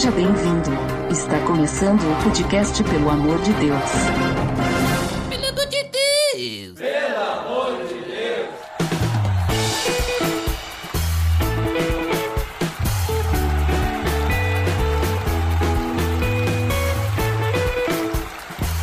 Seja bem-vindo. Está começando o podcast Pelo Amor de Deus. Pelo amor de Deus!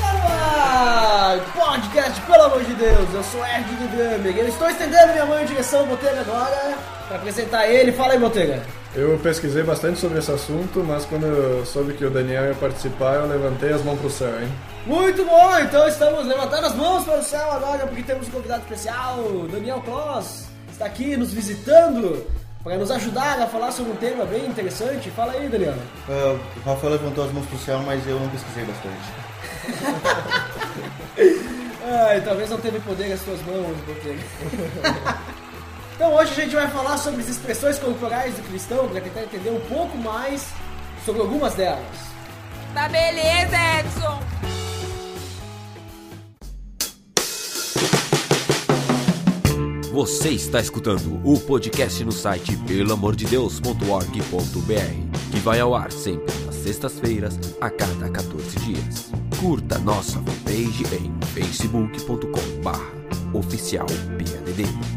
Ah, podcast, pelo amor de Deus, eu sou Erd do Gamer. Eu estou estendendo minha mão em direção ao Botega agora para apresentar ele. Fala aí, Botega. Eu pesquisei bastante sobre esse assunto, mas quando eu soube que o Daniel ia participar, eu levantei as mãos pro céu, hein? Muito bom, então estamos levantando as mãos para o céu agora porque temos um convidado especial, Daniel Kloss, está aqui nos visitando para nos ajudar a falar sobre um tema bem interessante. Fala aí, Daniel. Ah, o Rafael levantou as mãos pro céu, mas eu não pesquisei bastante. Ai, talvez não teve poder nas suas mãos, Botega. então hoje a gente vai falar sobre as expressões corporais do cristão para tentar entender um pouco mais sobre algumas delas. Tá beleza, Edson! Você está escutando o podcast no site pelamordedeus.org.br, que vai ao ar sempre nas sextas-feiras, a cada 14 dias. Curta nossa fanpage em facebook.com oficial PADD.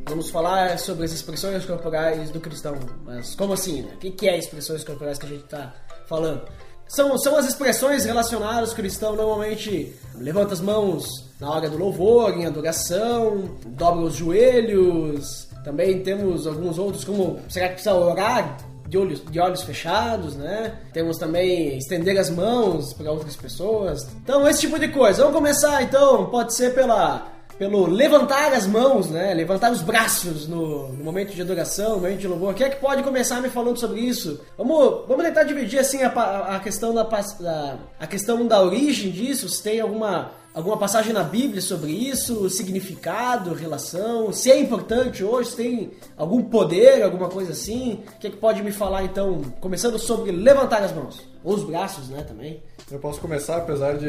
vamos falar sobre as expressões corporais do cristão. Mas como assim? Né? O que que é expressões corporais que a gente está falando? São, são as expressões relacionadas. O cristão normalmente levanta as mãos na hora do louvor, em adoração, dobra os joelhos. Também temos alguns outros, como será que precisa orar de olhos, de olhos fechados, né? Temos também estender as mãos para outras pessoas. Então, esse tipo de coisa. Vamos começar então, pode ser pela pelo levantar as mãos, né? Levantar os braços no, no momento de adoração, no momento de louvor. Quem é que pode começar me falando sobre isso? Vamos, vamos tentar dividir assim a, a questão da, da a questão da origem disso. Se tem alguma alguma passagem na Bíblia sobre isso, significado, relação, se é importante hoje, se tem algum poder, alguma coisa assim. O que é que pode me falar então, começando sobre levantar as mãos ou os braços, né? Também. Eu posso começar, apesar de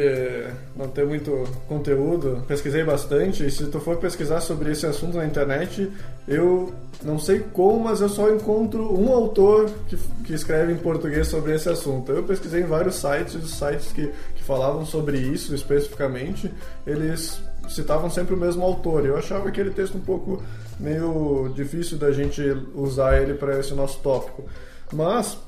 não ter muito conteúdo, pesquisei bastante, e se tu for pesquisar sobre esse assunto na internet, eu não sei como, mas eu só encontro um autor que, que escreve em português sobre esse assunto. Eu pesquisei em vários sites, os sites que, que falavam sobre isso especificamente, eles citavam sempre o mesmo autor. Eu achava aquele texto um pouco meio difícil da gente usar ele para esse nosso tópico. Mas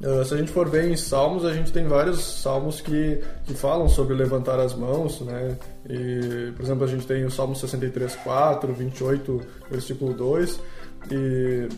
Uh, se a gente for ver em salmos, a gente tem vários salmos que, que falam sobre levantar as mãos, né? E, por exemplo, a gente tem o Salmo 63, 4, 28, versículo 2 e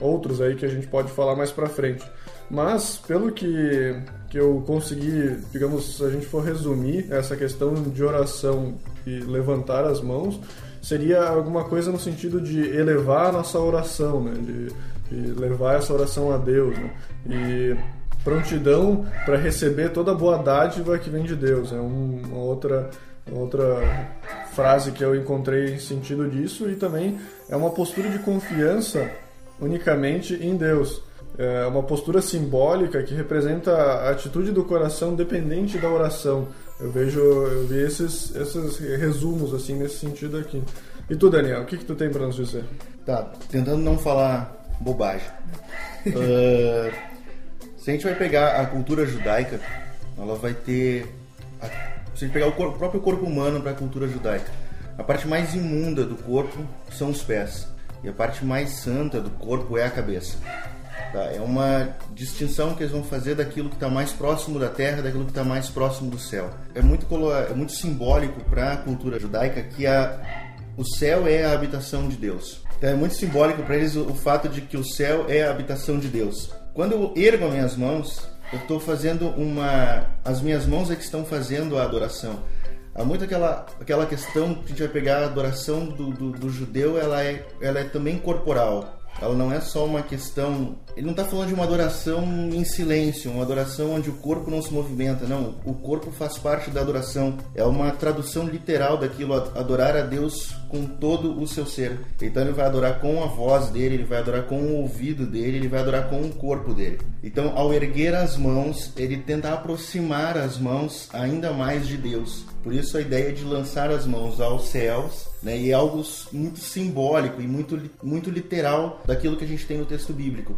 outros aí que a gente pode falar mais pra frente. Mas, pelo que, que eu consegui, digamos, se a gente for resumir essa questão de oração e levantar as mãos, seria alguma coisa no sentido de elevar a nossa oração, né? De, de levar essa oração a Deus, né? E prontidão para receber toda a boa dádiva que vem de Deus. É um- uma outra, outra frase que eu encontrei em sentido disso e também é uma postura de confiança unicamente em Deus. É uma postura simbólica que representa a atitude do coração dependente da oração. Eu vejo, eu vi esses, esses resumos assim nesse sentido aqui. E tu, Daniel, o que, que tu tem para nos dizer? Tá, tentando não falar bobagem. Ah, se a gente vai pegar a cultura judaica, ela vai ter. a- se a gente pegar o, corpo- o próprio corpo humano para a cultura judaica, a parte mais imunda do corpo são os pés. E a parte mais santa do corpo é a cabeça. Tá? É uma distinção que eles vão fazer daquilo que está mais próximo da terra, daquilo que está mais próximo do céu. É muito, é muito simbólico para a cultura judaica que a, o céu é a habitação de Deus. Então é muito simbólico para eles o, o fato de que o céu é a habitação de Deus. Quando eu ergo as minhas mãos, eu estou fazendo uma. As minhas mãos é que estão fazendo a adoração. Há muito aquela, aquela questão que a gente vai pegar a adoração do, do, do judeu, ela é, ela é também corporal. ela não é só uma questão. Ele não está falando de uma adoração em silêncio, uma adoração onde o corpo não se movimenta. Não, o corpo faz parte da adoração. É uma tradução literal daquilo, adorar a Deus com todo o seu ser. Então ele vai adorar com a voz dele, ele vai adorar com o ouvido dele, ele vai adorar com o corpo dele. Então, ao erguer as mãos, ele tenta aproximar as mãos ainda mais de Deus. Por isso a ideia de lançar as mãos aos céus, né, e é algo muito simbólico e muito, muito literal daquilo que a gente tem no texto bíblico.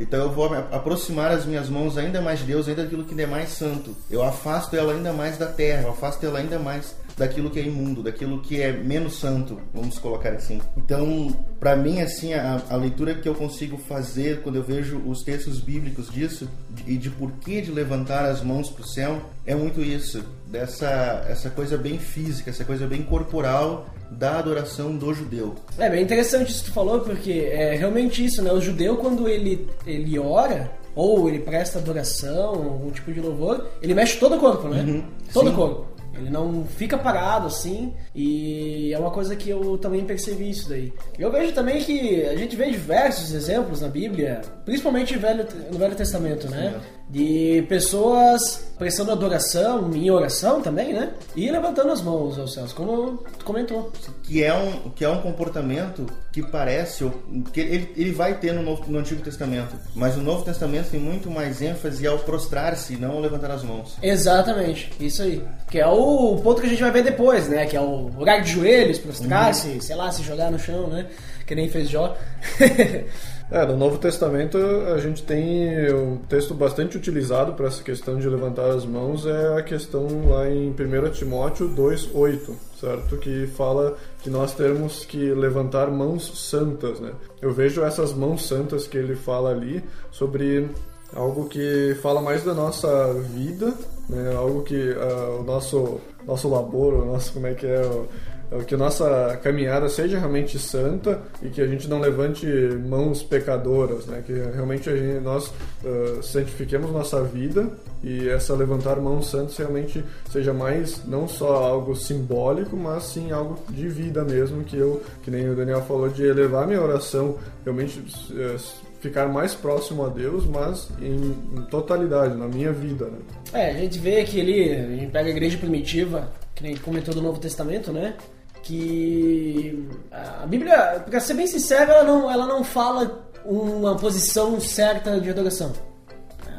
Então eu vou aproximar as minhas mãos ainda mais de Deus, ainda daquilo que é mais santo. Eu afasto ela ainda mais da terra, eu afasto ela ainda mais daquilo que é imundo, daquilo que é menos santo, vamos colocar assim. Então, para mim, assim, a, a, leitura que eu consigo fazer quando eu vejo os textos bíblicos disso e de, de porquê de levantar as mãos para o céu é muito isso, dessa essa coisa bem física, essa coisa bem corporal da adoração do judeu. É bem interessante isso que tu falou, porque é realmente isso, né? O judeu, quando ele, ele ora, ou ele presta adoração, algum tipo de louvor, ele mexe todo o corpo, né? Uhum. Todo o corpo. Ele não fica parado assim, e é uma coisa que eu também percebi isso daí. Eu vejo também que a gente vê diversos exemplos na Bíblia, principalmente no Velho, Testamento, né? De pessoas prestando adoração em oração também, né? E levantando as mãos aos céus, como tu comentou. Que é um, que é um comportamento que parece, que ele, ele vai ter no, Novo, no Antigo Testamento, mas o Novo Testamento tem muito mais ênfase ao prostrar-se, não ao levantar as mãos. Exatamente, isso aí. Que é o ponto que a gente vai ver depois, né? Que é o lugar de joelhos, prostrar-se, uhum. sei lá, se jogar no chão, né? Que nem fez Jó. É, no Novo Testamento a gente tem um texto bastante utilizado para essa questão de levantar as mãos, é a questão lá em 1 Timóteo 2,8, certo? Que fala que nós temos que levantar mãos santas, né? Eu vejo essas mãos santas que ele fala ali sobre algo que fala mais da nossa vida, né? Algo que uh, o nosso nosso labor, o nosso como é que é é que a nossa caminhada seja realmente santa e que a gente não levante mãos pecadoras, né? Que realmente gente, nós uh, santifiquemos nossa vida e essa levantar mãos santas realmente seja mais não só algo simbólico, mas sim algo de vida mesmo, que eu, que nem o Daniel falou, de elevar minha oração, realmente uh, ficar mais próximo a Deus, mas em, em, totalidade, na minha vida, né? É, a gente vê que ele, a gente pega a igreja primitiva, que nem comentou do Novo Testamento, né? Que a Bíblia, para ser bem sincero, ela não, ela não fala uma posição certa de adoração.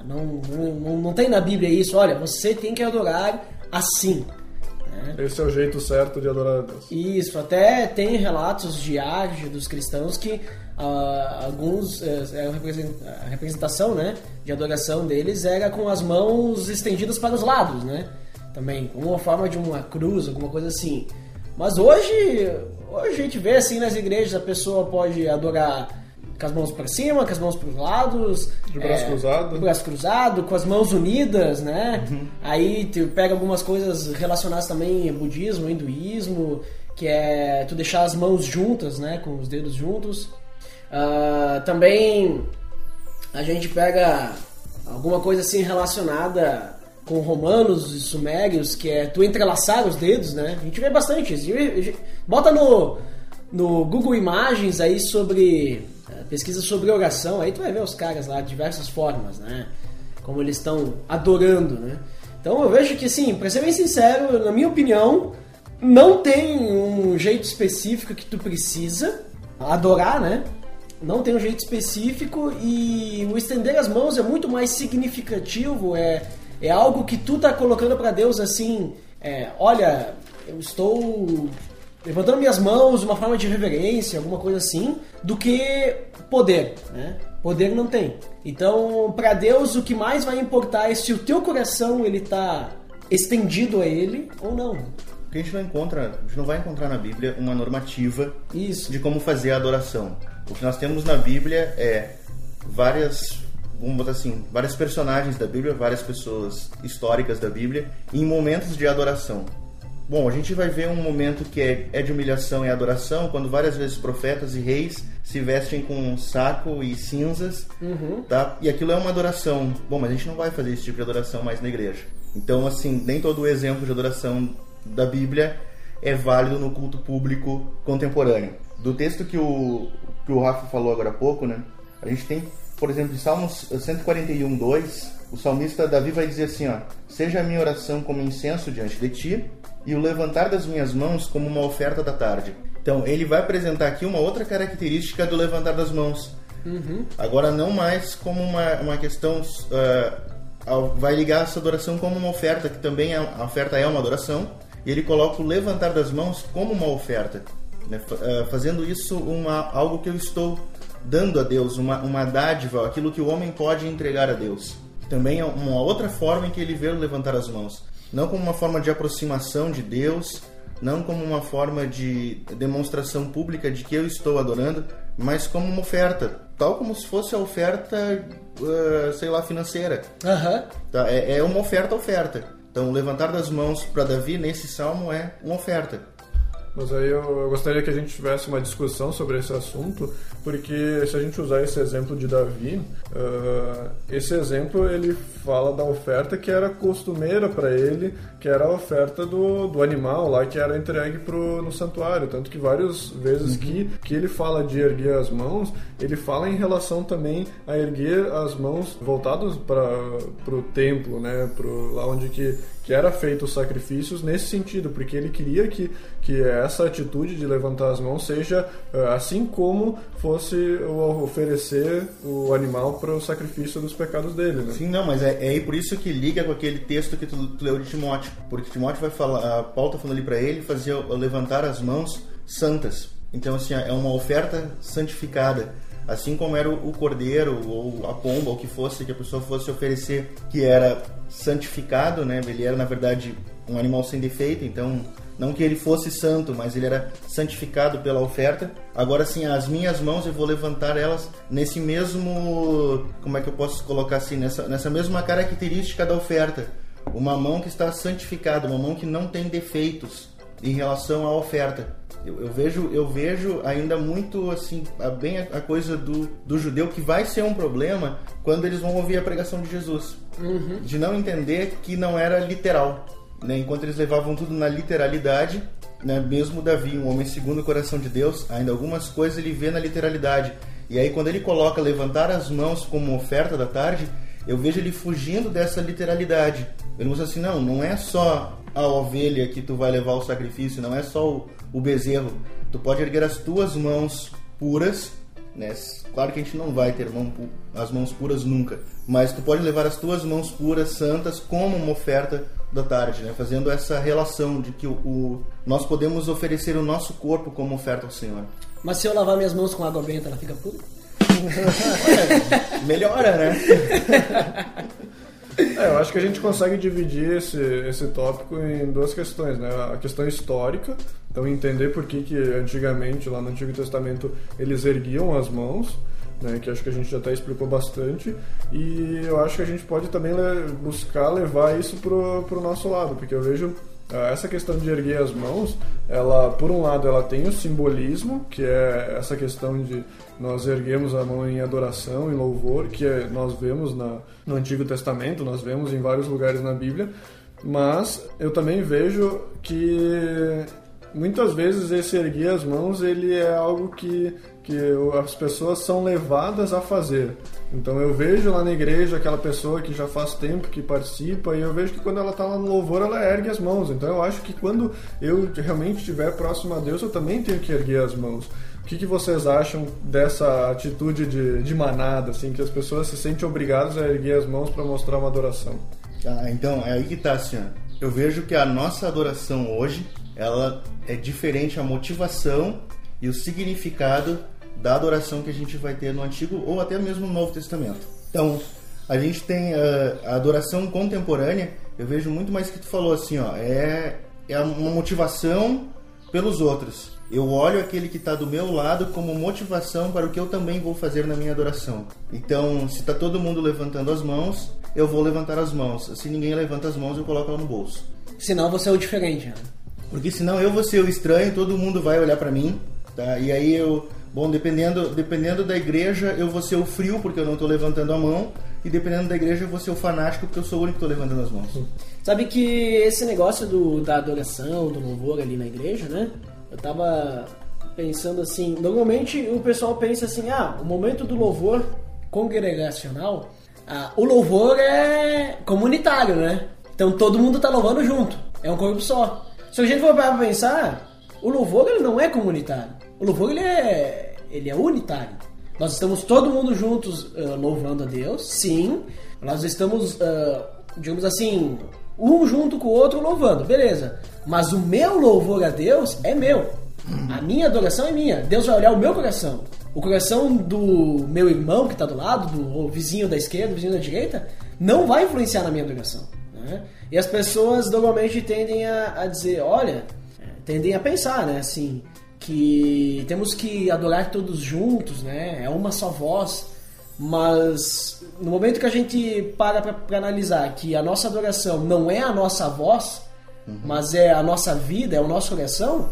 Não, não, não tem na Bíblia isso, olha, você tem que adorar assim. Né? Esse é o jeito certo de adorar a Deus. Isso, até tem relatos de arte dos cristãos que uh, alguns, uh, a representação né, de adoração deles era com as mãos estendidas para os lados, né? Também, uma forma de uma cruz, alguma coisa assim. Mas hoje, hoje a gente vê assim nas igrejas, a pessoa pode adorar com as mãos para cima, com as mãos para os lados. De braço é, cruzado. De braço cruzado, com as mãos unidas, né? Uhum. Aí tu pega algumas coisas relacionadas também ao budismo, hinduísmo, que é tu deixar as mãos juntas, né? Com os dedos juntos. Uh, também a gente pega alguma coisa assim relacionada com romanos e sumérios, que é tu entrelaçar os dedos, né? A gente vê bastante isso. Bota no, no Google Imagens aí sobre. Eh, pesquisa sobre oração, aí tu vai ver os caras lá de diversas formas, né? Como eles estão adorando, né? Então eu vejo que, assim, pra ser bem sincero, na minha opinião, não tem um jeito específico que tu precisa adorar, né? Não tem um jeito específico e o estender as mãos é muito mais significativo, é, é algo que tu tá colocando para Deus assim, é, olha, eu estou levantando minhas mãos uma forma de reverência, alguma coisa assim, do que poder, né? Poder não tem. Então, para Deus, o que mais vai importar é se o teu coração ele tá estendido a ele ou não. Porque a gente não encontra, a gente não vai encontrar na Bíblia uma normativa Isso. de como fazer a adoração. O que nós temos na Bíblia é várias vamos botar assim, vários personagens da Bíblia, várias pessoas históricas da Bíblia, em momentos de adoração. Bom, a gente vai ver um momento que é, é de humilhação e adoração, quando várias vezes profetas e reis se vestem com um saco e cinzas, uhum. tá? E aquilo é uma adoração. Bom, mas a gente não vai fazer esse tipo de adoração mais na igreja. Então, assim, nem todo o exemplo de adoração da Bíblia é válido no culto público contemporâneo. Do texto que o que o Rafa falou agora há pouco, né? A gente tem, por exemplo, em Salmos 141, 2, o salmista Davi vai dizer assim, ó, seja a minha oração como incenso diante de ti e o levantar das minhas mãos como uma oferta da tarde. Então, ele vai apresentar aqui uma outra característica do levantar das mãos. Agora, não mais como uma, uma questão. ao- vai ligar essa adoração como uma oferta, que também é, a oferta é uma adoração, e ele coloca o levantar das mãos como uma oferta, né? Ah, fazendo isso uma, algo que eu estou dando a Deus, uma, uma dádiva, aquilo que o homem pode entregar a Deus. Também é uma outra forma em que ele vê levantar as mãos. Não como uma forma de aproximação de Deus, não como uma forma de demonstração pública de que eu estou adorando, mas como uma oferta, tal como se fosse a oferta, eh, sei lá, financeira. Tá? É, é uma oferta oferta. Então, levantar das mãos para Davi nesse salmo é uma oferta. Mas aí eu, eu gostaria que a gente tivesse uma discussão sobre esse assunto, porque se a gente usar esse exemplo de Davi, ah, esse exemplo ele fala da oferta que era costumeira para ele, que era a oferta do, do animal lá que era entregue pro, no santuário. Tanto que várias vezes que, que ele fala de erguer as mãos, ele fala em relação também a erguer as mãos voltadas para o templo, né? Pro, lá onde que, que era feito os sacrifícios nesse sentido, porque ele queria que, que essa atitude de levantar as mãos seja eh, assim como fosse oferecer o animal para o sacrifício dos pecados dele, né? Sim, não, mas é, é por isso que liga com aquele texto que tu, tu leu de Timóteo. Porque Timóteo vai falar, Paulo tá falando ali para ele fazer levantar as mãos santas. Então, assim, é uma oferta santificada. Assim como era o cordeiro ou a pomba, ou o que fosse, que a pessoa fosse oferecer, que era santificado, né? Ele era, na verdade, um animal sem defeito, então não que ele fosse santo, mas ele era santificado pela oferta. Agora sim, as minhas mãos eu vou levantar elas nesse mesmo, como é que eu posso colocar assim, nessa, nessa mesma característica da oferta. Uma mão que está santificada, uma mão que não tem defeitos em relação à oferta. Eu, eu vejo, eu vejo ainda muito assim, a- bem a, a coisa do, do judeu que vai ser um problema quando eles vão ouvir a pregação de Jesus, de não entender que não era literal, né? Enquanto eles levavam tudo na literalidade, né? Mesmo Davi, um homem segundo o coração de Deus, ainda algumas coisas ele vê na literalidade. E aí quando ele coloca levantar as mãos como oferta da tarde, eu vejo ele fugindo dessa literalidade. Ele diz assim, não, não é só a ovelha que tu vai levar o sacrifício, não é só o, o bezerro. Tu pode erguer as tuas mãos puras, né? Claro que a gente não vai ter mão as mãos puras nunca, mas tu pode levar as tuas mãos puras, santas, como uma oferta da tarde, né? Fazendo essa relação de que o, o- nós podemos oferecer o nosso corpo como oferta ao Senhor. Mas se eu lavar minhas mãos com água benta, ela fica pura? Melhora, né? É, eu acho que a gente consegue dividir esse, esse tópico em duas questões, né? A questão histórica, então entender por que, que antigamente, lá no Antigo Testamento, eles erguiam as mãos, né? Que acho que a gente já até explicou bastante, e eu acho que a gente pode também le- buscar levar isso pro, pro nosso lado, porque eu vejo ah, essa questão de erguer as mãos, ela, por um lado, ela tem o simbolismo, que é essa questão de nós erguemos a mão em adoração, em louvor, que é- nós vemos na, no Antigo Testamento, nós vemos em vários lugares na Bíblia, mas eu também vejo que muitas vezes esse erguer as mãos ele é algo que, que as pessoas são levadas a fazer. Então eu vejo lá na igreja aquela pessoa que já faz tempo que participa e eu vejo que quando ela está lá no louvor ela ergue as mãos. Então eu acho que quando eu realmente estiver próximo a Deus eu também tenho que erguer as mãos. O que, que vocês acham dessa atitude de, de manada, assim, que as pessoas se sentem obrigadas a erguer as mãos para mostrar uma adoração? Ah, então, é aí que tá, assim. Eu vejo que a nossa adoração hoje, ela é diferente a motivação e o significado da adoração que a gente vai ter no Antigo ou até mesmo no Novo Testamento. Então, a gente tem ah, a adoração contemporânea, eu vejo muito mais que tu falou assim, ó, é, é uma motivação pelos outros. Eu olho aquele que está do meu lado como motivação para o que eu também vou fazer na minha adoração. Então, se está todo mundo levantando as mãos, eu vou levantar as mãos. Se ninguém levanta as mãos, eu coloco ela no bolso. Senão você é o diferente, né? Porque senão eu vou ser o estranho, todo mundo vai olhar para mim, tá? E aí eu, bom, dependendo, dependendo da igreja, eu vou ser o frio porque eu não estou levantando a mão, e dependendo da igreja, eu vou ser o fanático porque eu sou o único que estou levantando as mãos. Sabe que esse negócio do, da adoração, do louvor ali na igreja, né? Eu tava pensando assim, normalmente o pessoal pensa assim, ah, o momento do louvor congregacional, ah, o louvor é comunitário, né? Então todo mundo tá louvando junto, é um corpo só. Se a gente for parar pra pensar, o louvor ele não é comunitário. O louvor ele é, ele é unitário. Nós estamos todo mundo juntos ah, louvando a Deus, sim. Nós estamos, ah, digamos assim, um junto com o outro louvando, beleza. Mas o meu louvor a Deus é meu. A minha adoração é minha. Deus vai olhar o meu coração. O coração do meu irmão que está do lado, do vizinho da esquerda, do vizinho da direita, não vai influenciar na minha adoração. né? E as pessoas normalmente tendem a, a dizer, olha, é, tendem a pensar, né, assim, que temos que adorar todos juntos, né? É uma só voz. Mas no momento que a gente para para analisar que a nossa adoração não é a nossa voz, mas é a nossa vida, é o nosso coração,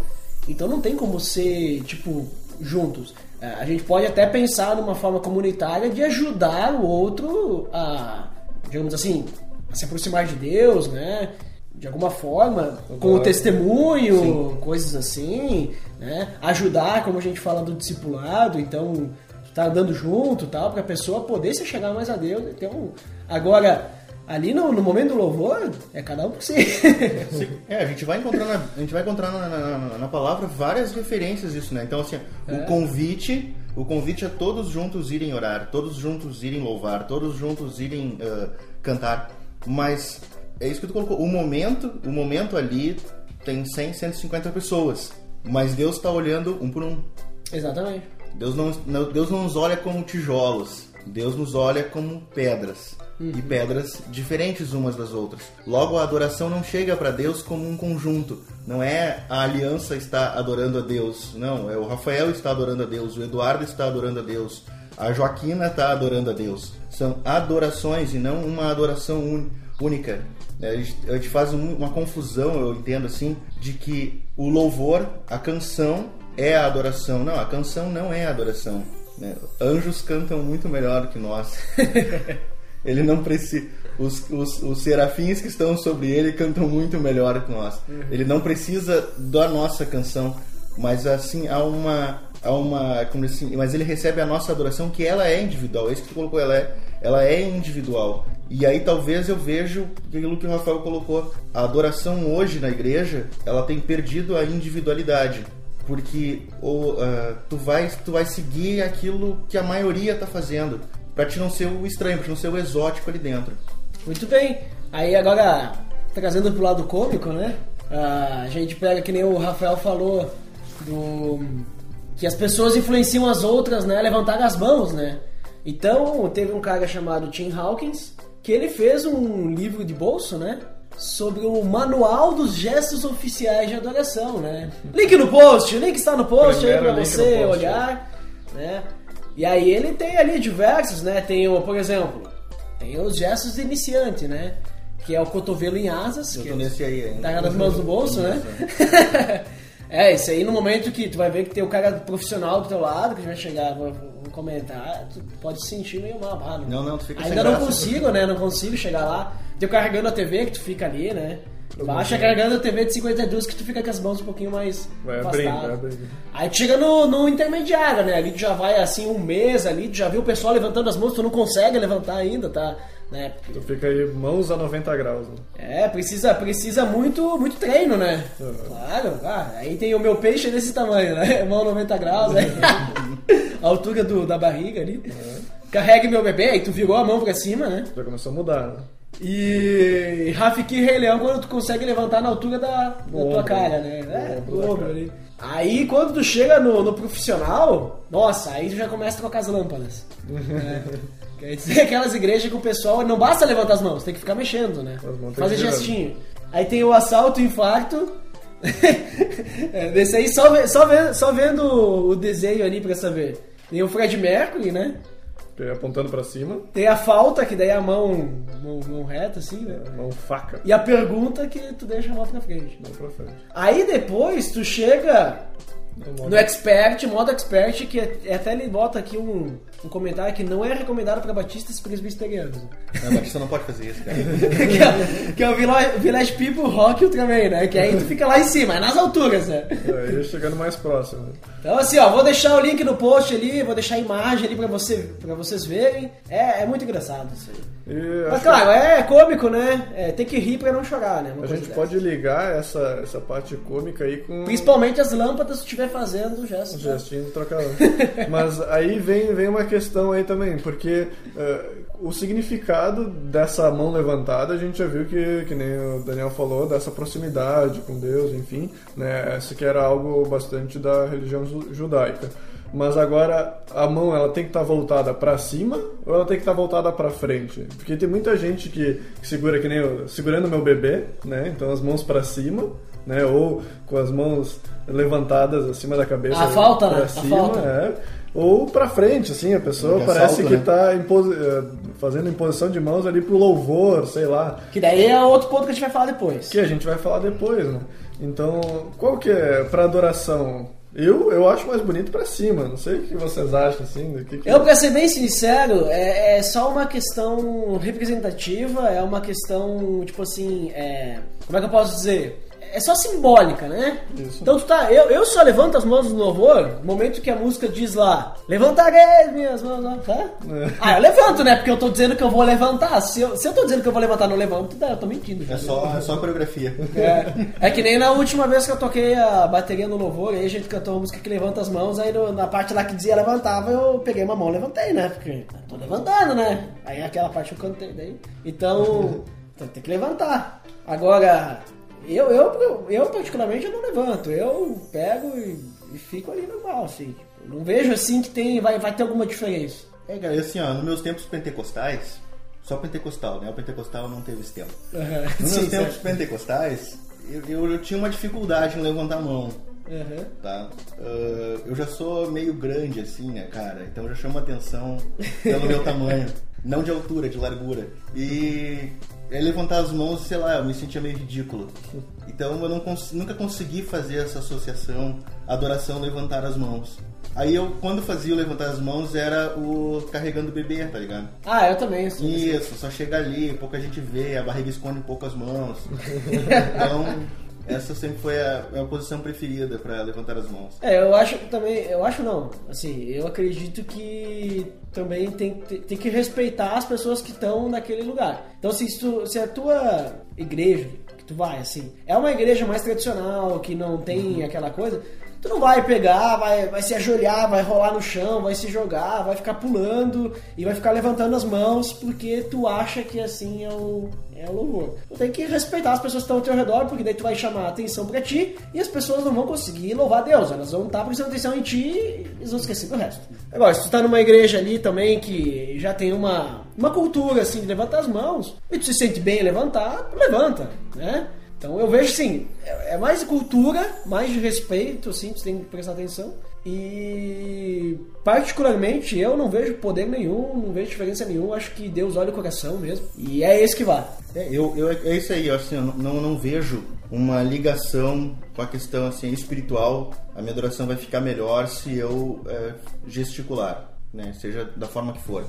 então não tem como ser, tipo, juntos. É, A gente pode até pensar numa forma comunitária de ajudar o outro a, digamos assim, a se aproximar de Deus, né? De alguma forma, com o testemunho, coisas assim, né? Ajudar, como a gente fala do discipulado, então tá andando junto, tal, para a pessoa poder se chegar mais a Deus. Então, agora ali no, no momento do louvor é cada um por si. É, a gente vai encontrar na, a gente vai encontrar na, na- na- palavra várias referências disso, né? Então, assim, É. o convite, o convite é todos juntos irem orar, todos juntos irem louvar, todos juntos irem ah, cantar. Mas é isso que tu colocou. O momento, o momento ali tem 100, 150 pessoas, mas Deus está olhando um por um. Exatamente. Deus não, não- Deus não nos olha como tijolos. Deus nos olha como pedras. E pedras diferentes umas das outras. Logo, a adoração não chega para Deus como um conjunto. Não é a aliança está adorando a Deus. Não, é o Rafael está adorando a Deus. O Eduardo está adorando a Deus. A Joaquina está adorando a Deus. São adorações e não uma adoração única. É, A gente, a gente faz um- uma confusão, eu entendo assim, de que o louvor, a canção, é a adoração. Não, a canção não é a adoração. né? Anjos cantam muito melhor que nós. ele não precisa. Os, os, os serafins que estão sobre ele cantam muito melhor que nós. Ele não precisa da nossa canção, mas assim há uma há uma como assim, mas ele recebe a nossa adoração que ela é individual. É isso que tu colocou, ela é ela é individual. E aí talvez eu vejo aquilo que o Rafael colocou. A adoração hoje na igreja, ela tem perdido a individualidade. Porque o, ah, tu, vai, tu vai seguir aquilo que a maioria tá fazendo. Pra te não ser o estranho, pra te não ser o exótico ali dentro. Muito bem. Aí agora, trazendo pro lado cômico, né? A gente pega que nem o Rafael falou do que as pessoas influenciam as outras, né, levantar as mãos, né? Então, teve um cara chamado Tim Hawkins que ele fez um livro de bolso, né? Sobre o manual dos gestos oficiais de adoração, né? Link no post, o link está no post aí Primeiro pra link no você post, olhar, né? E aí ele tem ali diversos, né? Tem, o, por exemplo, tem os gestos de iniciante, né? Que é o cotovelo em asas. Eu que tô nesse aí ainda. Tá nas mãos do bolso, né? é, isso aí no momento que tu vai ver que tem o cara profissional do teu lado, que vai chegar, comentar, tu pode se sentir meio mal. ah, Não, não, tu fica Ainda sem não graça. consigo, né? Não consigo chegar lá. O carregando a TV que tu fica ali, né? Baixa carregando a TV de 52 que tu fica com as mãos um pouquinho mais Vai abrindo, vai abrindo. Aí tu chega no, no intermediário, né? Ali tu já vai assim um mês ali, tu já viu o pessoal levantando as mãos, tu não consegue levantar ainda, tá? Né? Porque- Tu fica aí mãos a 90 graus. Né? É, precisa, precisa muito, muito treino, né? Claro, ah, aí tem o meu peixe desse tamanho, né? Mão 90 graus, né? a altura do, da barriga ali. Carregue meu bebê, aí tu virou a mão pra cima, né? Já começou a mudar, né? E Rafiki Rei Leão quando tu consegue levantar na altura da, da tua ombro. cara, né? É, do ombro ali. Aí quando tu chega no, no profissional, nossa, aí tu já começa a trocar as lâmpadas. né? Quer dizer, aquelas igrejas que o pessoal não basta levantar as mãos, tem que ficar mexendo, né? Fazer gestinho. Aí tem o assalto e o infarto. É, Desse aí só, só, ve- só vendo o desenho ali pra saber. Tem o Fred Mercury, né? Que é Apontando pra cima, Tem a falta, que daí é a mão, mão, mão reta, assim, né? mão faca. E a pergunta que tu deixa a mão pra frente. Mão pra frente. Aí depois tu chega No Expert, modo Expert, que é- até ele bota aqui um, um comentário que não é recomendado para batistas presbiterianos. Não, Batista não pode fazer isso, cara. que é, que é o Village, Village People Rock também, né? Que aí tu fica lá em cima, é nas alturas, né? Aí É, chegando mais próximo. Então assim, ó, vou deixar o link no post ali, vou deixar a imagem ali pra, você, pra vocês verem. É, é muito engraçado isso aí. Mas claro, é cômico, né? É, tem que rir pra não chorar, né? Uma que a gente dessa. pode ligar essa, essa parte cômica aí com Principalmente as lâmpadas se estiver fazendo o gesto. o gestinho do trocador. Mas aí vem, vem uma questão aí também, porque eh, o significado dessa mão levantada a gente já viu que, que nem o Daniel falou, dessa proximidade com Deus, enfim, né? Essa que era algo bastante da religião ju- judaica. Mas agora a mão ela tem que estar voltada para cima ou ela tem que estar voltada para frente? Porque tem muita gente que, que segura que nem eu, segurando meu bebê, né? Então as mãos para cima, né? Ou com as mãos levantadas acima da cabeça. A falta, pra né? A cima, falta. é. Ou pra frente, assim, a pessoa parece assalto, que né? tá em posi- eh, fazendo imposição de mãos ali pro louvor, sei lá. Que daí é outro ponto que a gente vai falar depois. Que a gente vai falar depois, né? Então, qual que é pra adoração? Eu, eu acho mais bonito pra cima, não sei o que vocês acham, assim, que que... Eu, pra ser bem sincero, é, é só uma questão representativa, é uma questão, tipo assim, é, como é que eu posso dizer? É só simbólica, né? Isso. Então tu tá, eu, eu só levanto as mãos no louvor, no momento que a música diz lá, levantarei minhas mãos, ó, tá? É. Ah, eu levanto, né? Porque eu tô dizendo que eu vou levantar. Se eu, se eu tô dizendo que eu vou levantar não levanto, daí eu tô mentindo. É só, é só coreografia. É, é que nem na última vez que eu toquei a bateria no louvor, aí a gente cantou uma música que levanta as mãos, aí no- na parte lá que dizia levantava, eu peguei uma mão e levantei, né? Porque eu tô levantando, né? Aí aquela parte eu cantei daí. Então, então tem que levantar. Agora, eu, eu, eu particularmente eu não levanto, eu pego e, e fico ali normal, assim. Eu não vejo assim que tem, vai, vai ter alguma diferença. É, cara, e assim, ó, nos meus tempos pentecostais, só pentecostal, né? O pentecostal não teve esse tempo. Uhum. Nos Sim, meus tempos certo. pentecostais, eu, eu, eu tinha uma dificuldade em levantar a mão, Uhum. tá? Ah, eu já sou meio grande, assim, né, cara? Então já chama atenção pelo meu tamanho. Não de altura, de largura. E levantar as mãos, sei lá, eu me sentia meio ridículo. Então eu cons- nunca consegui fazer essa associação, adoração, levantar as mãos. Aí eu, quando fazia o levantar as mãos, era o carregando o bebê, tá ligado? Ah, eu também, assim. Isso, só chega ali, pouca gente vê, a barriga esconde um pouco as mãos. Então, essa sempre foi a, a posição preferida pra levantar as mãos. É, eu acho também, eu acho não, assim, eu acredito que também tem, tem, tem que respeitar as pessoas que estão naquele lugar. Então, se, tu, se a tua igreja, que tu vai, assim, é uma igreja mais tradicional, que não tem aquela coisa, tu não vai pegar, vai, vai se ajoelhar, vai rolar no chão, vai se jogar, vai ficar pulando e vai ficar levantando as mãos porque tu acha que assim é o, é o louvor. Tu tem que respeitar as pessoas que estão ao teu redor, porque daí tu vai chamar a atenção pra ti e as pessoas não vão conseguir louvar Deus, elas vão estar prestando atenção em ti e eles vão esquecer do resto. Agora, se tu tá numa igreja ali também que já tem uma, uma cultura assim de levantar as mãos e tu se sente bem em levantar, tu levanta, né? Então eu vejo assim, é mais cultura, mais de respeito, assim, você tem que prestar atenção. E particularmente eu não vejo poder nenhum, não vejo diferença nenhuma, acho que Deus olha o coração mesmo. E é esse que vale. É, eu, eu, é isso aí, assim, eu não, não vejo uma ligação com a questão assim, espiritual. A minha adoração vai ficar melhor se eu é, gesticular, né? seja da forma que for.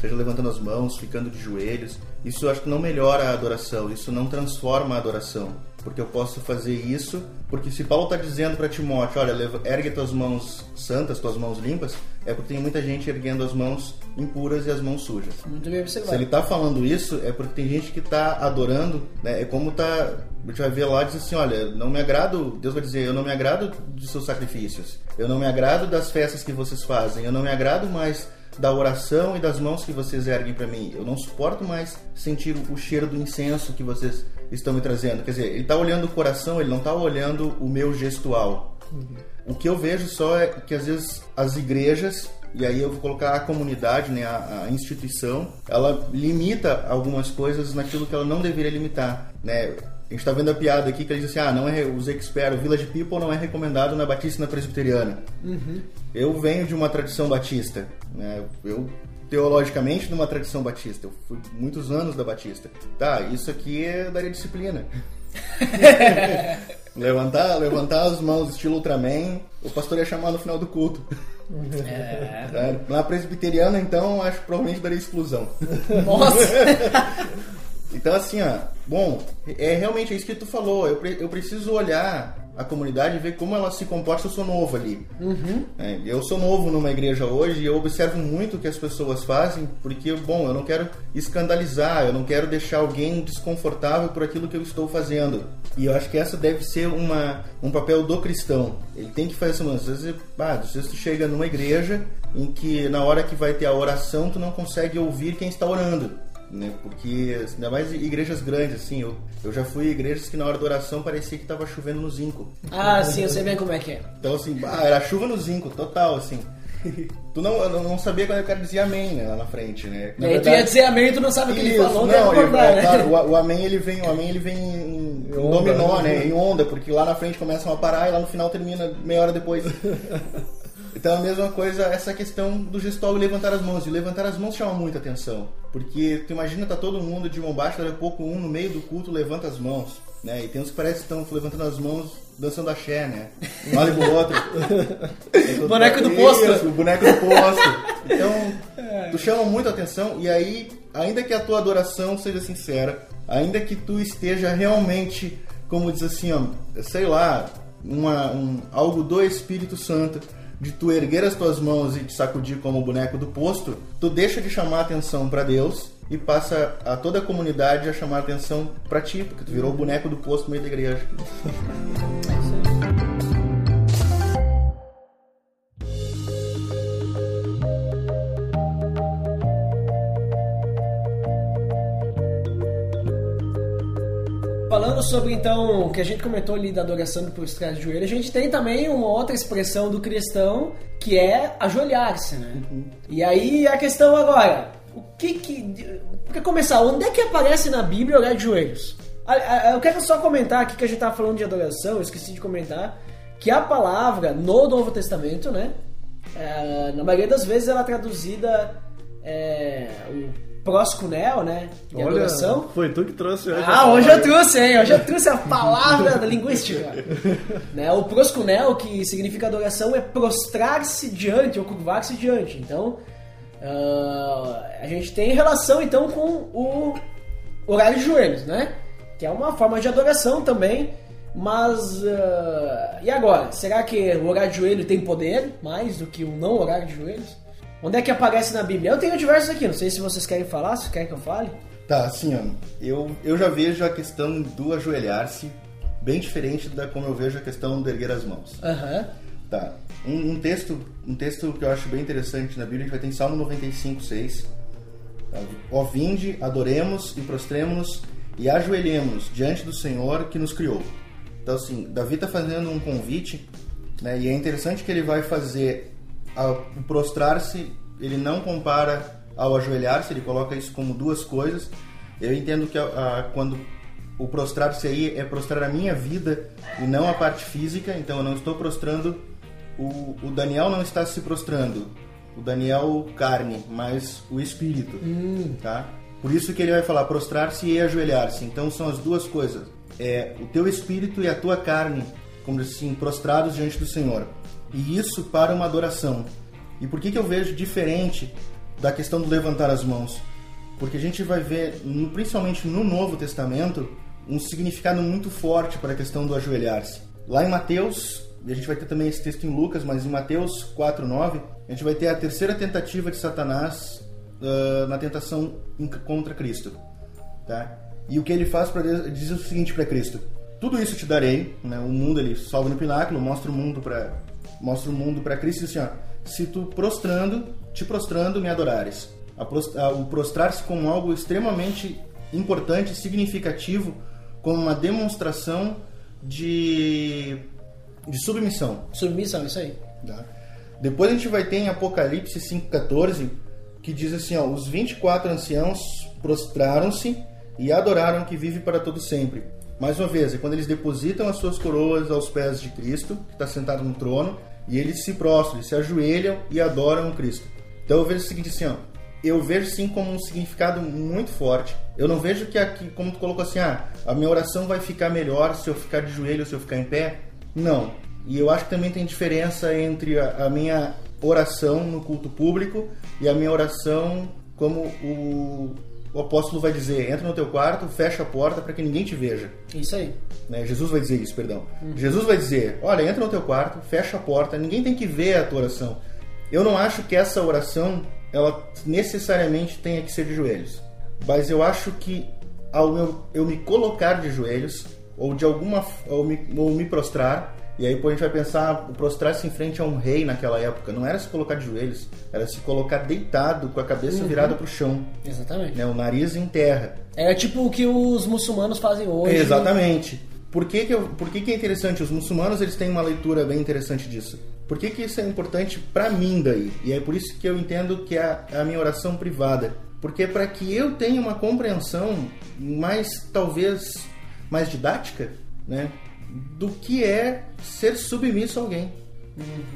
Seja levantando as mãos, ficando de joelhos. Isso acho que não melhora a adoração, isso não transforma a adoração. Porque eu posso fazer isso, porque se Paulo está dizendo para Timóteo, olha, ergue tuas mãos santas, tuas mãos limpas, é porque tem muita gente erguendo as mãos impuras e as mãos sujas. Muito bem Se ele observado. tá falando isso, é porque tem gente que tá adorando, né? É como tá. A gente vai ver lá diz assim: olha, não me agrado. Deus vai dizer: eu não me agrado dos seus sacrifícios. Eu não me agrado das festas que vocês fazem. Eu não me agrado mais da oração e das mãos que vocês erguem para mim. Eu não suporto mais sentir o cheiro do incenso que vocês estão me trazendo. Quer dizer, ele tá olhando o coração, ele não tá olhando o meu gestual. O que eu vejo só é que às vezes as igrejas, e aí eu vou colocar a comunidade, né, a, a instituição, ela limita algumas coisas naquilo que ela não deveria limitar, né? A gente está vendo a piada aqui que ele diz assim, ah, não é, os experts, o Village People não é recomendado na Batista na Presbiteriana. Eu venho de uma tradição batista, né? Eu teologicamente numa tradição batista. Eu fui muitos anos da Batista. Tá, isso aqui é daria disciplina. levantar, levantar as mãos estilo Ultraman, o pastor ia chamar no final do culto. É. Na presbiteriana, então, acho que provavelmente daria exclusão. Nossa! Então, assim, ó, bom, é realmente isso que tu falou. Eu, pre- eu preciso olhar a comunidade e ver como ela se comporta. Eu sou novo ali. É, eu sou novo numa igreja hoje e eu observo muito o que as pessoas fazem, porque, bom, eu não quero escandalizar, eu não quero deixar alguém desconfortável por aquilo que eu estou fazendo. E eu acho que essa deve ser uma, um papel do cristão. Ele tem que fazer isso. Às vezes, ah, às vezes tu chega numa igreja em que na hora que vai ter a oração tu não consegue ouvir quem está orando né? Porque ainda mais igrejas grandes, assim, eu, eu já fui em igrejas que na hora da oração parecia que tava chovendo no zinco. Ah, sim, eu sei bem como é que é. Então, assim, ah, era chuva no zinco, total, assim. Tu não, não, sabia quando o cara dizia amém, né, lá na frente, né? E aí tu ia dizer amém e tu não sabe o que ele falou, não, é, claro, o, o amém ele vem, o amém ele vem em, em onda, dominó, né? né? Em onda, porque lá na frente começam a parar e lá no final termina meia hora depois. Então a mesma coisa, essa questão do gestual e levantar as mãos. E levantar as mãos chama muita atenção. Porque tu imagina, tá todo mundo de mão baixa, daqui a pouco um no meio do culto levanta as mãos. Né? E tem uns que parece que estão levantando as mãos dançando axé, né? Um olha pro outro. Boneco do posto. Isso, o boneco do posto. Então, tu chama muito atenção e aí, ainda que a tua adoração seja sincera, ainda que tu esteja realmente, como diz assim, ó, sei lá, uma, um, algo do Espírito Santo, de tu erguer as tuas mãos e te sacudir como o boneco do posto, tu deixa de chamar atenção para Deus e passa a toda a comunidade a chamar atenção para ti, porque tu virou o boneco do posto no meio da igreja. Falando sobre então o que a gente comentou ali da adoração do prostrar de joelho, a gente tem também uma outra expressão do cristão que é ajoelhar-se, né? E aí a questão agora, o que que. Pra começar, onde é que aparece na Bíblia orar de joelhos? Ah, ah, Eu quero só comentar aqui que a gente tava falando de adoração, eu esqueci de comentar, que a palavra no Novo Testamento, né? é, na maioria das vezes ela é traduzida é, o proscunel, né? De Olha, adoração. foi tu que trouxe hoje. Ah, hoje eu trouxe, hein? Hoje eu trouxe a palavra da linguística. né? O proscunel, que significa adoração, é prostrar-se diante ou curvar-se diante. Então, ah, a gente tem relação então com o horário de joelhos, né? Que é uma forma de adoração também. Mas ah, e agora? Será que o horário de joelho tem poder mais do que o não horário de joelhos? Onde é que aparece na Bíblia? Eu tenho diversos aqui, não sei se vocês querem falar, se querem que eu fale. Tá, assim, ó, eu, eu já vejo a questão do ajoelhar-se bem diferente da como eu vejo a questão de erguer as mãos. Aham. Tá. Um, um texto, um texto que eu acho bem interessante na Bíblia, a gente vai ter em Salmo 95, 6. Tá? Ó vinde, adoremos e prostremos-nos e ajoelhemos diante do Senhor que nos criou. Então, assim, Davi está fazendo um convite, né? E é interessante que ele vai fazer o prostrar-se, ele não compara ao ajoelhar-se, ele coloca isso como duas coisas. Eu entendo que a- quando o prostrar-se aí é prostrar a minha vida e não a parte física, então eu não estou prostrando, o, o Daniel não está se prostrando, o Daniel carne, mas o espírito, tá? Por isso que ele vai falar prostrar-se e ajoelhar-se, então são as duas coisas, é o teu espírito e a tua carne, como assim, prostrados diante do Senhor, e isso para uma adoração. E por que que eu vejo diferente da questão do levantar as mãos? Porque a gente vai ver, principalmente no Novo Testamento, um significado muito forte para a questão do ajoelhar-se. Lá em Mateus, e a gente vai ter também esse texto em Lucas, mas em Mateus 4:9, a gente vai ter a terceira tentativa de Satanás ah, na tentação contra Cristo, tá? E o que ele faz para diz o seguinte para Cristo: tudo isso te darei, né? O mundo ele salva no pináculo, mostra o mundo para mostra o mundo para Cristo e diz assim, ó, se tu prostrando, te prostrando, me adorares. O prostrar-se como algo extremamente importante, significativo, como uma demonstração de de submissão. Submissão, isso aí. Tá? Depois a gente vai ter em Apocalipse 5,14 que diz assim: ó, os 24 anciãos prostraram-se e adoraram que vive para todo sempre. Mais uma vez, é quando eles depositam as suas coroas aos pés de Cristo, que está sentado no trono, e eles se prostram, eles se ajoelham e adoram o Cristo. Então eu vejo o seguinte assim: ó, eu vejo sim como um significado muito forte. Eu não vejo que aqui, como tu colocou assim, ah, a minha oração vai ficar melhor se eu ficar de joelho, se eu ficar em pé. Não. E eu acho que também tem diferença entre a, a minha oração no culto público e a minha oração como o, o apóstolo vai dizer, entra no teu quarto, fecha a porta para que ninguém te veja. Isso aí. Né? Jesus vai dizer isso, perdão. Jesus vai dizer, olha, entra no teu quarto, fecha a porta, ninguém tem que ver a tua oração. Eu não acho que essa oração ela necessariamente tenha que ser de joelhos, mas eu acho que ao eu, eu me colocar de joelhos ou de alguma ou me, ou me prostrar e aí depois a gente vai pensar o prostrar-se em frente a um rei naquela época não era se colocar de joelhos, era se colocar deitado com a cabeça virada para o chão, Exatamente. né, o nariz em terra. É tipo o que os muçulmanos fazem hoje. Exatamente. Por que, que, eu- por que, que é interessante? Os muçulmanos eles têm uma leitura bem interessante disso. Por que, que isso é importante para mim daí? E é por isso que eu entendo que é a, a minha oração privada. Porque é para que eu tenha uma compreensão mais, talvez, mais didática, né? Do que é ser submisso a alguém.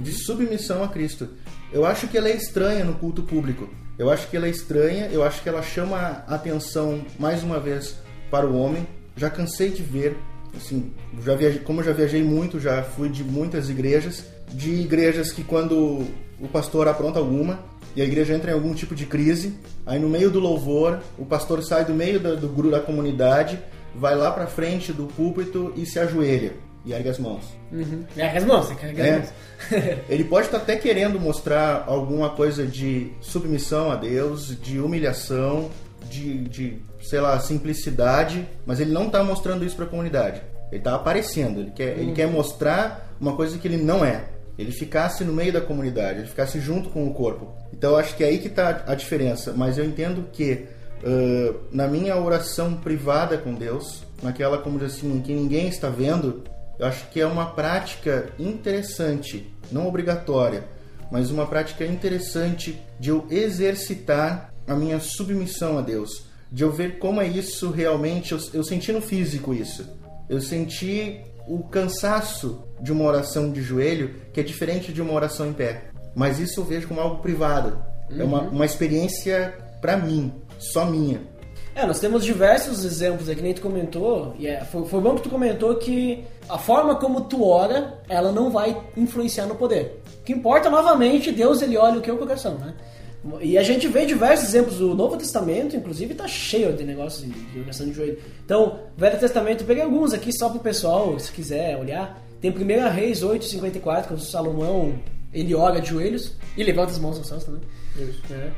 De submissão a Cristo. Eu acho que ela é estranha no culto público. Eu acho que ela é estranha, eu acho que ela chama a atenção mais uma vez para o homem. Já cansei de ver, assim, já viajei, como já viajei muito, já fui de muitas igrejas, de igrejas que quando o pastor apronta alguma e a igreja entra em algum tipo de crise, aí no meio do louvor, o pastor sai do meio da- do grupo da comunidade, vai lá para frente do púlpito e se ajoelha e ergue as mãos. Uhum. É as mãos, erguer as É. mãos. Ele pode estar até querendo mostrar alguma coisa de submissão a Deus, de humilhação, de, de sei lá, simplicidade, mas ele não está mostrando isso para a comunidade. Ele está aparecendo, ele quer, ele quer mostrar uma coisa que ele não é. Ele ficasse no meio da comunidade, ele ficasse junto com o corpo. Então eu acho que é aí que está a diferença. Mas eu entendo que ãh, na minha oração privada com Deus, naquela como diz assim, que ninguém está vendo, eu acho que é uma prática interessante, não obrigatória, mas uma prática interessante de eu exercitar a minha submissão a Deus, de eu ver como é isso realmente. Eu, eu senti no físico isso. Eu senti o cansaço de uma oração de joelho que é diferente de uma oração em pé. Mas isso eu vejo como algo privado. É uma, uma experiência pra mim, só minha. É, nós temos diversos exemplos aí, que nem tu comentou, e é, foi, foi bom que tu comentou que a forma como tu ora, ela não vai influenciar no poder. O que importa, novamente, Deus ele olha o que é o coração, né? E a gente vê diversos exemplos do Novo Testamento, inclusive tá cheio de negócios de, oração de joelho. Então, Velho Testamento, peguei alguns aqui só pro pessoal, se quiser olhar. Tem 1 Reis 8,54, quando Salomão ele ora de joelhos e levanta as mãos aos céus também. Isso. né?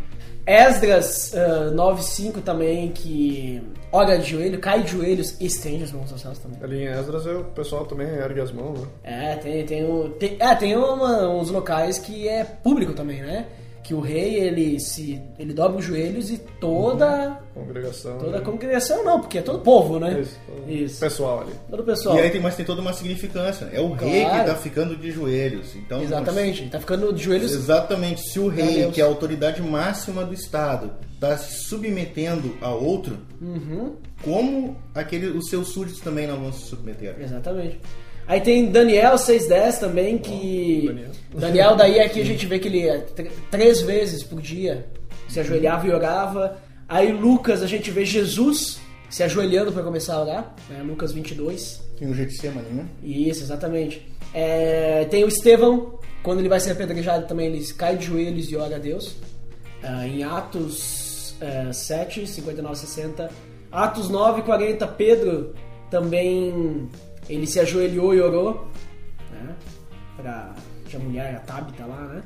Esdras ah, 9.5 também, que ora de joelho, cai de joelhos e estende as mãos aos céus também. Ali em Esdras o pessoal também ergue as mãos, né? É, tem, tem, o- tem, é, tem uma- uns locais que é público também, né? Que o rei, ele se ele dobra os joelhos e toda, Congregação. toda a né? congregação, não, porque é todo povo, né? Isso. todo Isso. Pessoal ali. Todo o pessoal. E aí tem, mas tem toda uma significância. É o rei Claro. que está ficando de joelhos. Então, Exatamente, ele tá ficando de joelhos Exatamente. Se o rei, que é a autoridade máxima do Estado, está se submetendo a outro, Uhum. como aquele, os seus súditos também não vão se submeter? Exatamente. Aí tem Daniel 6.10 também, que. Daniel. Daniel, daí aqui a gente vê que ele é tr- três vezes por dia se ajoelhava e orava. Aí Lucas, a gente vê Jesus se ajoelhando para começar a orar, né? Lucas 22. Tem o Getsemane, né? Isso, exatamente. É, tem o Estevão, quando ele vai ser apedrejado também, ele cai de joelhos e ora a Deus. Ah, em Atos é, 7, 59, 60. Atos 9, 40, Pedro também ele se ajoelhou e orou. Né? Pra a mulher, a Tabita lá, né?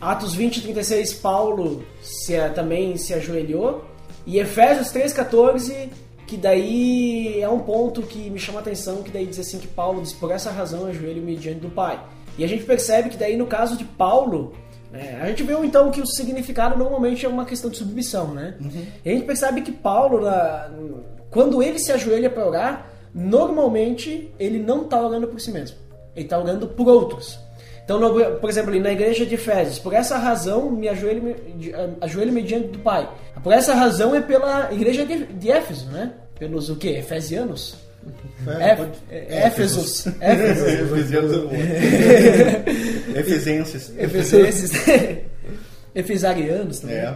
Atos 20, 36, Paulo se, também se ajoelhou. E Efésios 3, 14, que daí é um ponto que me chama a atenção, que daí diz assim que Paulo diz, por essa razão ajoelho-me diante do Pai. E a gente percebe que daí no caso de Paulo, né, a gente vê então que o significado normalmente é uma questão de submissão, né? E a gente percebe que Paulo, na- quando ele se ajoelha para orar, normalmente ele não está orando por si mesmo, ele está orando por outros. Então, no- por exemplo, na igreja de Efésios, por essa razão me ajoelho, ajoelho diante do Pai. Por essa razão é pela igreja de, de Éfeso, né? Pelos o quê? Efesianos? Éf- é- Éfesos. Efesenses. Efesenses. Efesarianos também. É.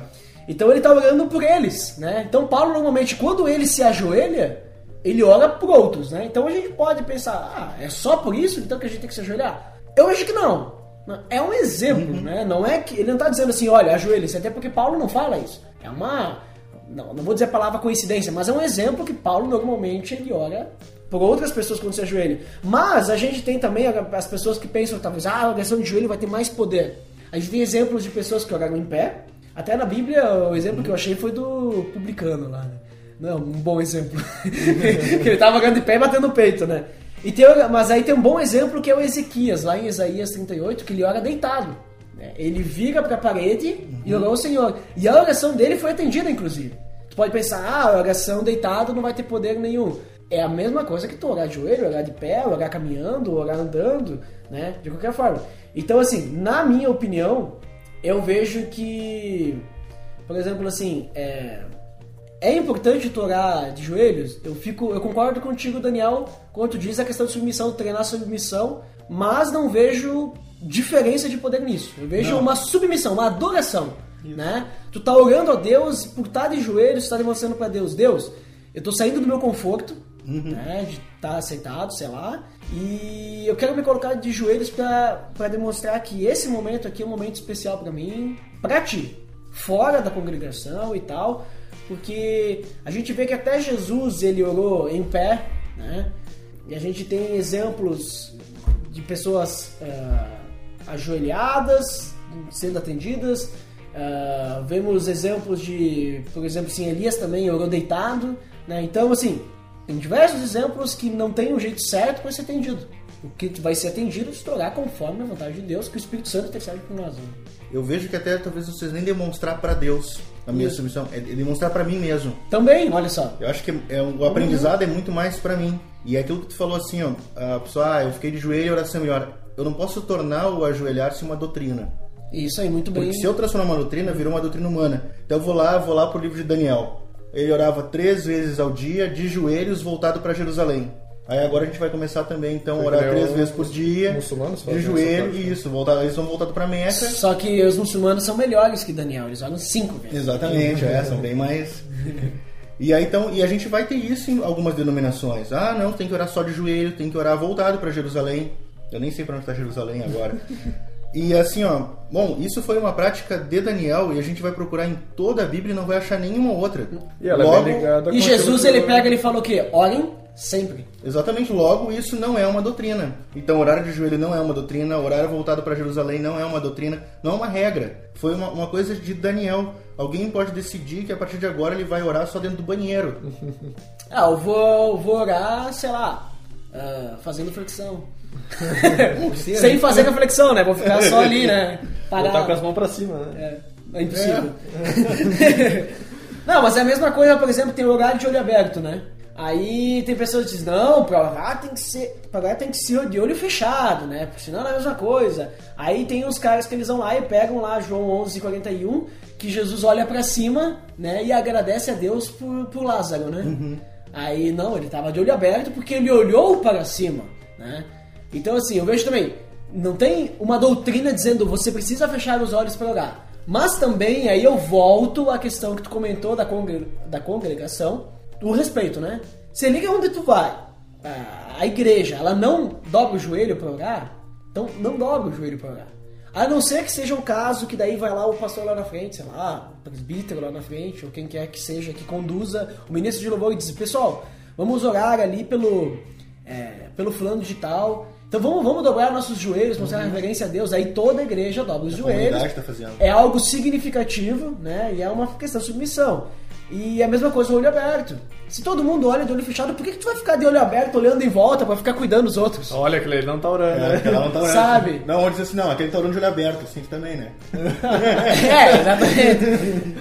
Então ele está orando por eles, né? Então Paulo normalmente quando ele se ajoelha, ele ora por outros, né? Então a gente pode pensar, ah, é só por isso então que a gente tem que se ajoelhar? Eu acho que não. É um exemplo, né? Não é que ele não está dizendo assim, olha, ajoelhe-se, até porque Paulo não fala isso. É uma não, não vou dizer a palavra coincidência, mas é um exemplo que Paulo normalmente ele ora por outras pessoas quando se ajoelha. Mas a gente tem também as pessoas que pensam talvez, ah, a oração de joelho vai ter mais poder. A gente tem exemplos de pessoas que oraram em pé. Até na Bíblia, o exemplo que eu achei foi do publicano lá, né? Não, um bom exemplo. que ele estava orando em pé e batendo no peito, né? E tem, mas aí tem um bom exemplo que é o Ezequias, lá em Isaías 38, que ele ora deitado. Né? Ele vira para a parede uhum. e orou ao Senhor. E a oração dele foi atendida, inclusive. Tu pode pensar, ah, a oração deitado não vai ter poder nenhum. É a mesma coisa que tu orar de joelho, orar de pé, orar caminhando, orar andando, né? De qualquer forma. Então, assim, na minha opinião, eu vejo que, por exemplo, assim, é, é importante tu orar de joelhos. Eu fico, eu concordo contigo, Daniel, quando tu diz a questão de submissão, treinar submissão, mas não vejo diferença de poder nisso. Eu vejo não. uma submissão, uma adoração, Isso. né? Tu tá orando a Deus por estar de joelhos, está demonstrando para Deus, Deus, eu tô saindo do meu conforto, uhum. né, de estar tá aceitado, sei lá, e eu quero me colocar de joelhos para demonstrar que esse momento aqui é um momento especial para mim, para ti, fora da congregação e tal, porque a gente vê que até Jesus ele orou em pé, né? E a gente tem exemplos de pessoas uh, ajoelhadas, sendo atendidas. Uh, vemos exemplos de, por exemplo, assim, Elias também orou deitado. Né? Então, assim, tem diversos exemplos que não tem um jeito certo para ser atendido. O que vai ser atendido se tornar conforme a vontade de Deus, que o Espírito Santo intercede por nós. Né? Eu vejo que até talvez vocês nem demonstrar para Deus a minha Isso. submissão, é demonstrar para mim mesmo. Também, olha só. Eu acho que é, o aprendizado uhum. é muito mais para mim. E é aquilo que tu falou assim, ó, a pessoa, ah, eu fiquei de joelho e oração melhor eu não posso tornar o ajoelhar-se uma doutrina. Isso aí, muito bem. Porque se eu transformar uma doutrina, virou uma doutrina humana. Então eu vou lá, vou lá pro livro de Daniel. Ele orava três vezes ao dia, de joelhos, voltado para Jerusalém. Aí agora a gente vai começar também, então, a orar três vezes por dia, muçulmanos de joelho, e isso, voltar, eles vão voltado para Meca. Só que os muçulmanos são melhores que Daniel, eles oram cinco vezes. Exatamente, é, são bem mais... E aí então, e a gente vai ter isso em algumas denominações. Ah, não, tem que orar só de joelho, tem que orar voltado para Jerusalém. Eu nem sei para onde está Jerusalém agora. E assim, ó, bom, isso foi uma prática de Daniel e a gente vai procurar em toda a Bíblia e não vai achar nenhuma outra. E, ela logo, é e Jesus ele pega e fala o quê? Orem sempre. Exatamente, logo isso não é uma doutrina. Então, horário de joelho não é uma doutrina, horário voltado para Jerusalém não é uma doutrina, não é uma regra. Foi uma, uma coisa de Daniel. Alguém pode decidir que a partir de agora ele vai orar só dentro do banheiro. ah, eu vou, vou orar, sei lá, uh, fazendo flexão. Sem fazer reflexão, né? Vou ficar só ali, né? Parado. Botar com as mãos pra cima, né? É, é impossível. É. não, mas é a mesma coisa, por exemplo, tem o horário de olho aberto, né? Aí tem pessoas que dizem, não, pra orar tem que ser, pra orar tem que ser de olho fechado, né? Porque senão não é a mesma coisa. Aí tem os caras que eles vão lá e pegam lá João 11, 41, que Jesus olha para cima, né? E agradece a Deus por, por Lázaro, né? Uhum. Aí não, ele tava de olho aberto porque ele olhou para cima, né? Então, assim, eu vejo também, não tem uma doutrina dizendo você precisa fechar os olhos para orar. Mas também, aí eu volto à questão que tu comentou da, congre da congregação, o respeito, né? Se liga onde tu vai, a igreja, ela não dobra o joelho para orar, então não dobra o joelho para orar. A não ser que seja um caso que daí vai lá o pastor lá na frente, sei lá, o presbítero lá na frente, ou quem quer que seja, que conduza o ministro de louvor e diz, pessoal, vamos orar ali pelo, é, pelo fulano de tal, então vamos, vamos dobrar nossos joelhos, mostrar uhum. reverência a Deus. Aí toda a igreja dobra os a joelhos. Tá é algo significativo, né? E é uma questão de submissão. E a mesma coisa o olho aberto. Se todo mundo olha de olho fechado, por que, que tu vai ficar de olho aberto, olhando em volta, pra ficar cuidando dos outros? Olha, aquele não tá orando, é, né? não tá orando. Sabe? Não, onde diz assim, não, aquele tá orando de olho aberto, assim também, né? é, exatamente.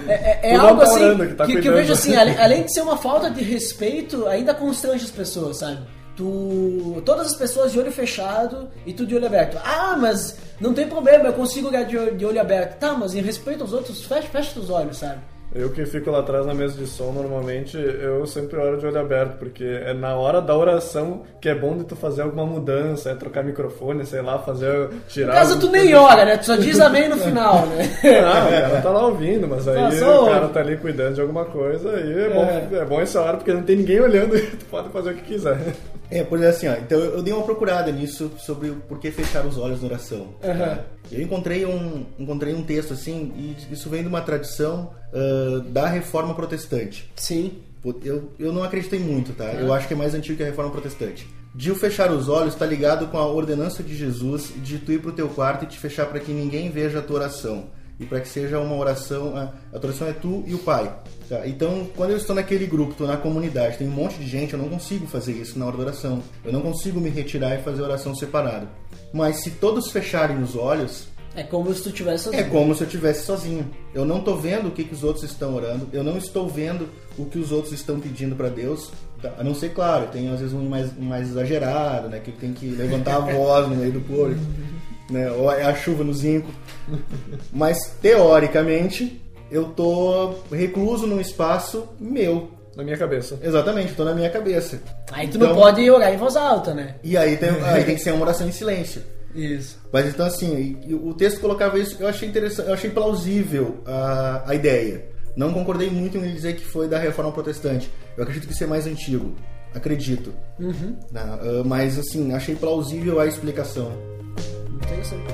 É, é, é algo tá assim orando, que, tá que, que, eu vejo assim, além de ser uma falta de respeito, ainda constrange as pessoas, sabe? tu todas as pessoas de olho fechado e tu de olho aberto. Ah, mas não tem problema, eu consigo olhar de olho, de olho aberto. Tá, mas em respeito aos outros, fecha, fecha os olhos, sabe? Eu que fico lá atrás na mesa de som, normalmente eu sempre oro de olho aberto, porque é na hora da oração que é bom de tu fazer alguma mudança, é trocar microfone, sei lá, fazer. tirar. No caso, tu nem ora, né? Tu só diz amém no final, né? Não, o cara tá lá ouvindo, mas aí só o cara tá ali cuidando de alguma coisa e é bom, é. bom essa hora porque não tem ninguém olhando e tu pode fazer o que quiser. É, por exemplo, assim, ó, então eu dei uma procurada nisso sobre o por que fechar os olhos na oração. Aham. Eu encontrei um, encontrei um texto assim, e isso vem de uma tradição ah, da reforma protestante. Sim. Eu, eu não acreditei muito, tá? Eu acho que é mais antigo que a reforma protestante. De o fechar os olhos está ligado com a ordenança de Jesus de tu ir pro teu quarto e te fechar para que ninguém veja a tua oração. E para que seja uma oração, a, a tua oração é tu e o Pai. tá? Então, quando eu estou naquele grupo, estou na comunidade, tem um monte de gente, eu não consigo fazer isso na hora da oração. Eu não consigo me retirar e fazer a oração separada. Mas se todos fecharem os olhos, É como se tu tivesse é como se eu estivesse sozinho. Eu não estou vendo o que, que os outros estão orando, eu não estou vendo o que os outros estão pedindo para Deus. tá? A não ser, claro, tem às vezes um mais, mais exagerado, né? Que tem que levantar a voz no meio do povo, né? Ou é a chuva no zinco. Mas, teoricamente, eu tô recluso num espaço meu. Na minha cabeça. Exatamente, tô na minha cabeça. Aí tu não Então- pode orar em voz alta, né? E aí tem, aí tem que ser uma oração em silêncio. Isso. Mas então assim, o texto colocava isso, eu achei interessante, eu achei plausível a, a ideia. Não concordei muito em ele dizer que foi da reforma protestante. Eu acredito que isso é mais antigo. Acredito. Tá? Ah, mas assim, achei plausível a explicação. Interessante.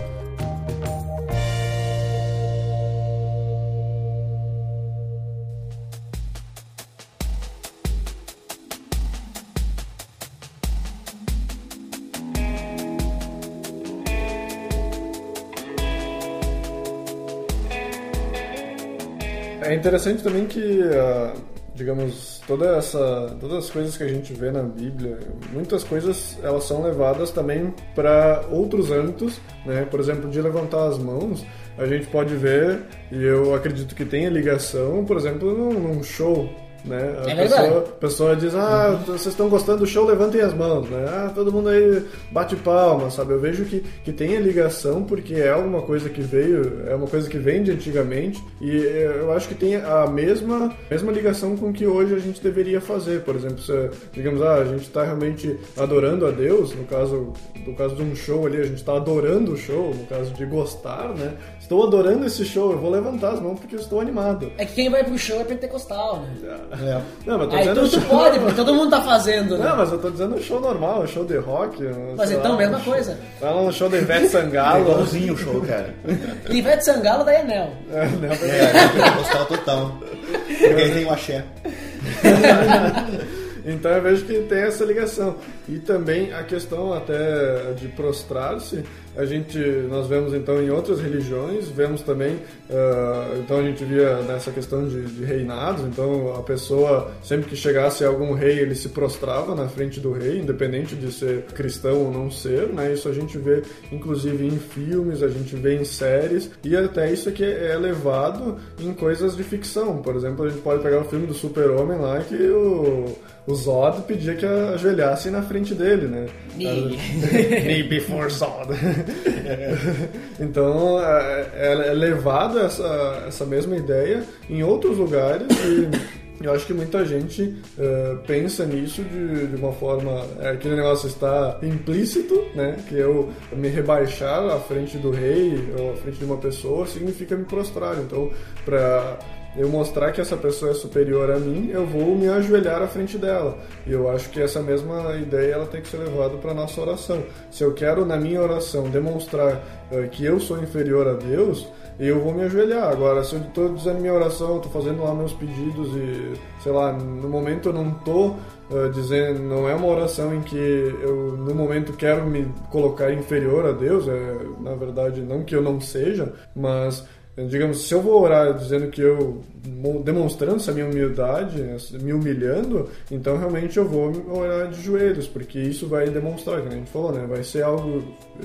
Interessante também que, ah, digamos, toda essa, todas as coisas que a gente vê na Bíblia, muitas coisas elas são levadas também para outros âmbitos, né? Por exemplo, de levantar as mãos, a gente pode ver e eu acredito que tenha ligação, por exemplo, num, num show. Né? A É pessoa, pessoa diz, ah, vocês estão gostando do show, levantem as mãos, né? Ah, todo mundo aí bate palma, sabe? Eu vejo que, que tem a ligação porque é alguma coisa que veio, é uma coisa que vem de antigamente e eu acho que tem a mesma, mesma ligação com que hoje a gente deveria fazer. Por exemplo, se, digamos, ah, a gente está realmente adorando a Deus, no caso, no caso de um show ali, a gente está adorando o show, no caso de gostar, né? Estou adorando esse show, eu vou levantar as mãos porque eu estou animado. É que quem vai pro show é pentecostal, né? É. Não, mas tô Aí dizendo tu, tu show- pode, porque todo mundo tá fazendo, né? Não, mas eu tô dizendo show normal, show de rock. Mas sei então, lá, mesma um show- coisa. Fala um show de Ivete É Sangalo. igualzinho o show, cara. Ivete Sangalo da Enel. É, né? É, gostar total. Porque aí tem o axé. Então eu vejo que tem essa ligação. E também a questão até de prostrar-se, a gente, nós vemos então em outras religiões, vemos também, ah, então a gente via nessa questão de, de reinados, então a pessoa, sempre que chegasse algum rei, ele se prostrava na frente do rei, independente de ser cristão ou não ser, né? Isso a gente vê inclusive em filmes, a gente vê em séries, e até isso aqui é levado em coisas de ficção. Por exemplo, a gente pode pegar o filme do Super-Homem lá, que o, o Zod pedia que ajoelhassem na frente dele, né? Me. Me before Zod. então, é, é levado essa, essa mesma ideia em outros lugares e eu acho que muita gente eh, pensa nisso de, de uma forma. É, aquele negócio está implícito, né? Que eu me rebaixar à frente do rei ou à frente de uma pessoa significa me prostrar. Então, para eu mostrar que essa pessoa é superior a mim, eu vou me ajoelhar à frente dela. E eu acho que essa mesma ideia ela tem que ser levada para nossa oração. Se eu quero na minha oração demonstrar eh, que eu sou inferior a Deus, eu vou me ajoelhar. Agora, se eu estou dizendo minha oração, estou fazendo lá meus pedidos e, sei lá, no momento eu não estou dizendo, não é uma oração em que eu, no momento, quero me colocar inferior a Deus, é, na verdade, não que eu não seja, mas digamos, se eu vou orar dizendo que eu demonstrando essa minha humildade, me humilhando, então realmente eu vou orar de joelhos, porque isso vai demonstrar, como a gente falou, né? Vai ser algo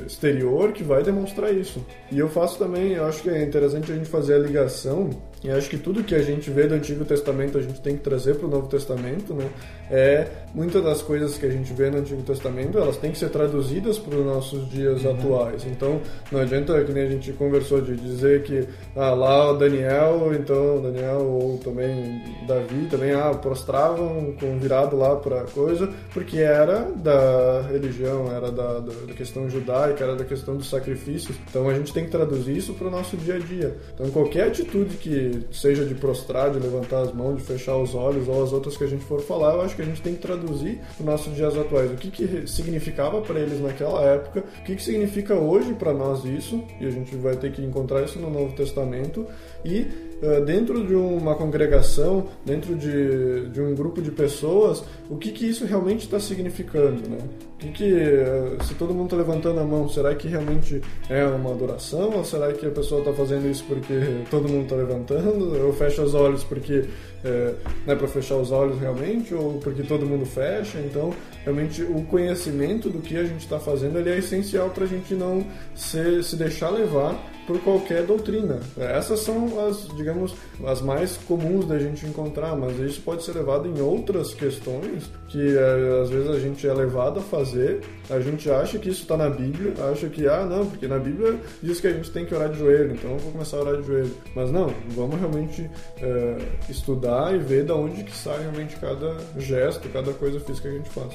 exterior que vai demonstrar isso. E eu faço também, eu acho que é interessante a gente fazer a ligação E acho que tudo que a gente vê do Antigo Testamento a gente tem que trazer para o Novo Testamento, né? É muitas das coisas que a gente vê no Antigo Testamento elas têm que ser traduzidas para os nossos dias uhum. atuais. Então não adianta que nem a gente conversou de dizer que ah, lá o Daniel, então Daniel ou também Davi também ah, prostravam com virado lá para coisa porque era da religião, era da, da, da questão judaica, era da questão dos sacrifícios. Então a gente tem que traduzir isso para o nosso dia a dia. Então qualquer atitude que seja de prostrar, de levantar as mãos, de fechar os olhos ou as outras que a gente for falar, eu acho que a gente tem que traduzir os nossos dias atuais. O que, que significava para eles naquela época, o que, que significa hoje para nós isso, e a gente vai ter que encontrar isso no Novo Testamento, e dentro de uma congregação, dentro de, de um grupo de pessoas, o que, que isso realmente está significando, né? O que, que uh, se todo mundo está levantando a mão, será que realmente é uma adoração ou será que a pessoa está fazendo isso porque todo mundo está levantando? Eu fecho os olhos porque é, não é para fechar os olhos realmente ou porque todo mundo fecha? Então, realmente o conhecimento do que a gente está fazendo ele é essencial para a gente não se, se deixar levar por qualquer doutrina. Essas são as, digamos, as mais comuns da gente encontrar, mas isso pode ser levado em outras questões que é, às vezes a gente é levado a fazer. A gente acha que isso está na Bíblia, acha que, ah, não, porque na Bíblia diz que a gente tem que orar de joelho, então eu vou começar a orar de joelho. Mas não, vamos realmente é, estudar e ver da onde que sai realmente cada gesto, cada coisa física que a gente faz.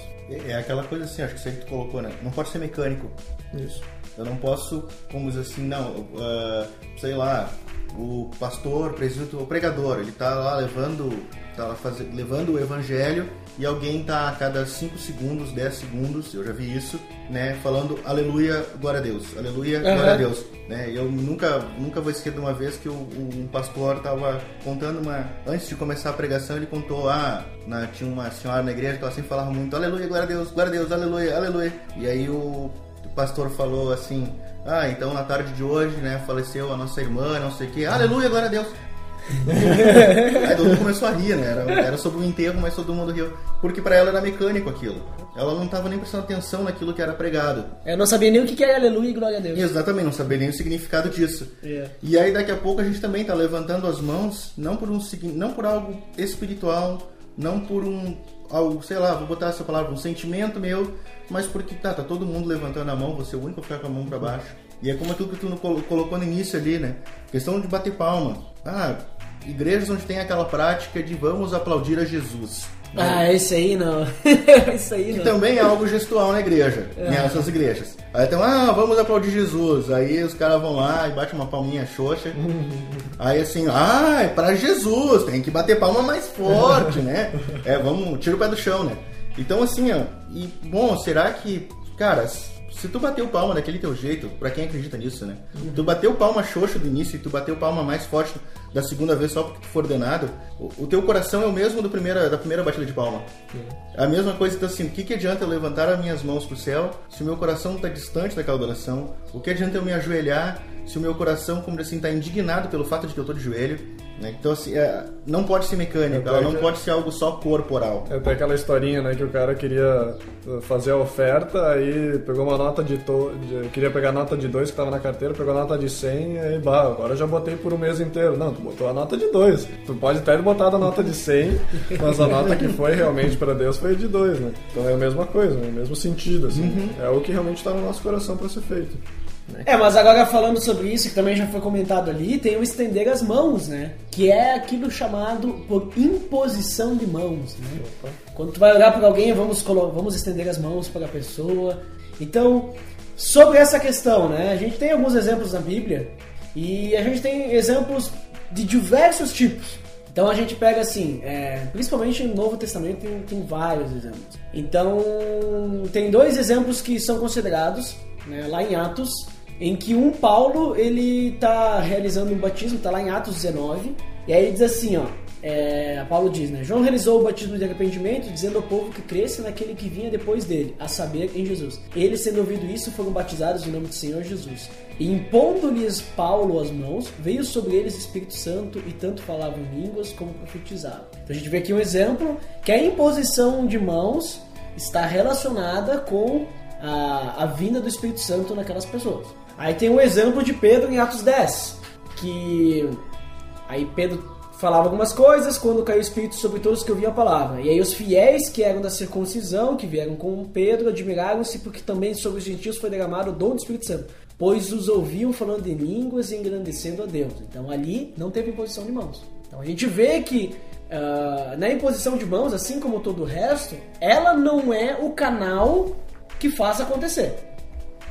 É aquela coisa assim, acho que você colocou, né? Não pode ser mecânico. Isso. Eu não posso, como dizer assim, não, uh, sei lá, o pastor, o presidente, o pregador, ele está lá levando, tá lá faz, levando o evangelho e alguém está a cada 5 segundos, 10 segundos, eu já vi isso, né, falando aleluia, glória a Deus, aleluia, uhum. glória a Deus. Né? Eu nunca, nunca vou esquecer de uma vez que o, um pastor estava contando uma. Antes de começar a pregação, ele contou: ah, na, tinha uma senhora na igreja que ela sempre falava muito aleluia, glória a Deus, glória a Deus, aleluia, aleluia. E aí o pastor falou assim: Ah, então na tarde de hoje, né, faleceu a nossa irmã, não sei o que, aleluia, glória a Deus. Aí todo mundo começou a rir, né? Era, era sobre o enterro, mas todo mundo riu. Porque para ela era mecânico aquilo. Ela não estava nem prestando atenção naquilo que era pregado. Eu não sabia nem o que era aleluia e glória a Deus. Exatamente, não sabia nem o significado disso. Yeah. E aí daqui a pouco a gente também está levantando as mãos, não por, um, não por algo espiritual, não por um algo, sei lá, vou botar essa palavra, um sentimento meu, mas porque tá, tá todo mundo levantando a mão, você é o único a ficar com a mão para baixo. E é como aquilo que tu colocou no início ali, né? Questão de bater palma. Ah, igrejas onde tem aquela prática de vamos aplaudir a Jesus. Ah, esse aí não. isso aí não. Que também é algo gestual na igreja, é. nessas igrejas. Aí então, ah, vamos aplaudir Jesus. Aí os caras vão lá e batem uma palminha xoxa. aí assim, ah, é pra Jesus, tem que bater palma mais forte, né? É, vamos, tira o pé do chão, né? Então assim, ó, e bom, será que, cara, se tu bateu palma daquele teu jeito, para quem acredita nisso, né? Uhum. Tu bateu palma xoxa do início e tu bateu palma mais forte da segunda vez só porque tu for ordenado, o, o teu coração é o mesmo do primeira, da primeira batida de palma. Uhum. A mesma coisa, então assim, o que, que adianta eu levantar as minhas mãos pro céu se o meu coração está distante daquela adoração? O que adianta eu me ajoelhar se o meu coração, como assim, está indignado pelo fato de que eu tô de joelho? Né? Então, assim, é, não pode ser mecânico, ela não pode ser algo só corporal. É até aquela historinha, né, que o cara queria fazer a oferta, aí pegou uma nota de... To... de queria pegar a nota de 2 que estava na carteira, pegou a nota de 100 e aí, bah, agora eu já botei por um mês inteiro. Não, tu botou a nota de 2. Tu pode até botado a nota de 100, mas a nota que foi realmente para Deus foi de 2, né? Então é a mesma coisa, né? o mesmo sentido, assim. Uhum. É o que realmente está no nosso coração para ser feito. Né? É, mas agora falando sobre isso, que também já foi comentado ali, tem o estender as mãos, né? Que é aquilo chamado por imposição de mãos, né? Quando tu vai olhar para alguém, vamos, vamos estender as mãos para a pessoa. Então, sobre essa questão, né? A gente tem alguns exemplos na Bíblia e a gente tem exemplos de diversos tipos. Então a gente pega assim, é, principalmente no Novo Testamento tem, tem vários exemplos. Então tem dois exemplos que são considerados né, lá em Atos, em que um Paulo ele está realizando um batismo, está lá em Atos 19, e aí diz assim, ó, é, Paulo diz, né, João realizou o batismo de arrependimento, dizendo ao povo que cresça naquele que vinha depois dele, a saber, em Jesus. Eles, tendo ouvido isso, foram batizados em nome do Senhor Jesus. E impondo-lhes Paulo as mãos, veio sobre eles o Espírito Santo e tanto falavam línguas como profetizavam. Então a gente vê aqui um exemplo que a imposição de mãos está relacionada com a, a vinda do Espírito Santo naquelas pessoas. Aí tem um exemplo de Pedro em Atos 10, que Aí Pedro falava algumas coisas quando caiu o Espírito sobre todos que ouviam a palavra. E aí os fiéis que eram da circuncisão, que vieram com Pedro, admiraram-se porque também sobre os gentios foi derramado o dom do Espírito Santo, pois os ouviam falando em línguas e engrandecendo a Deus. Então ali não teve imposição de mãos. Então a gente vê que ah, na imposição de mãos, assim como todo o resto, ela não é o canal que faz acontecer.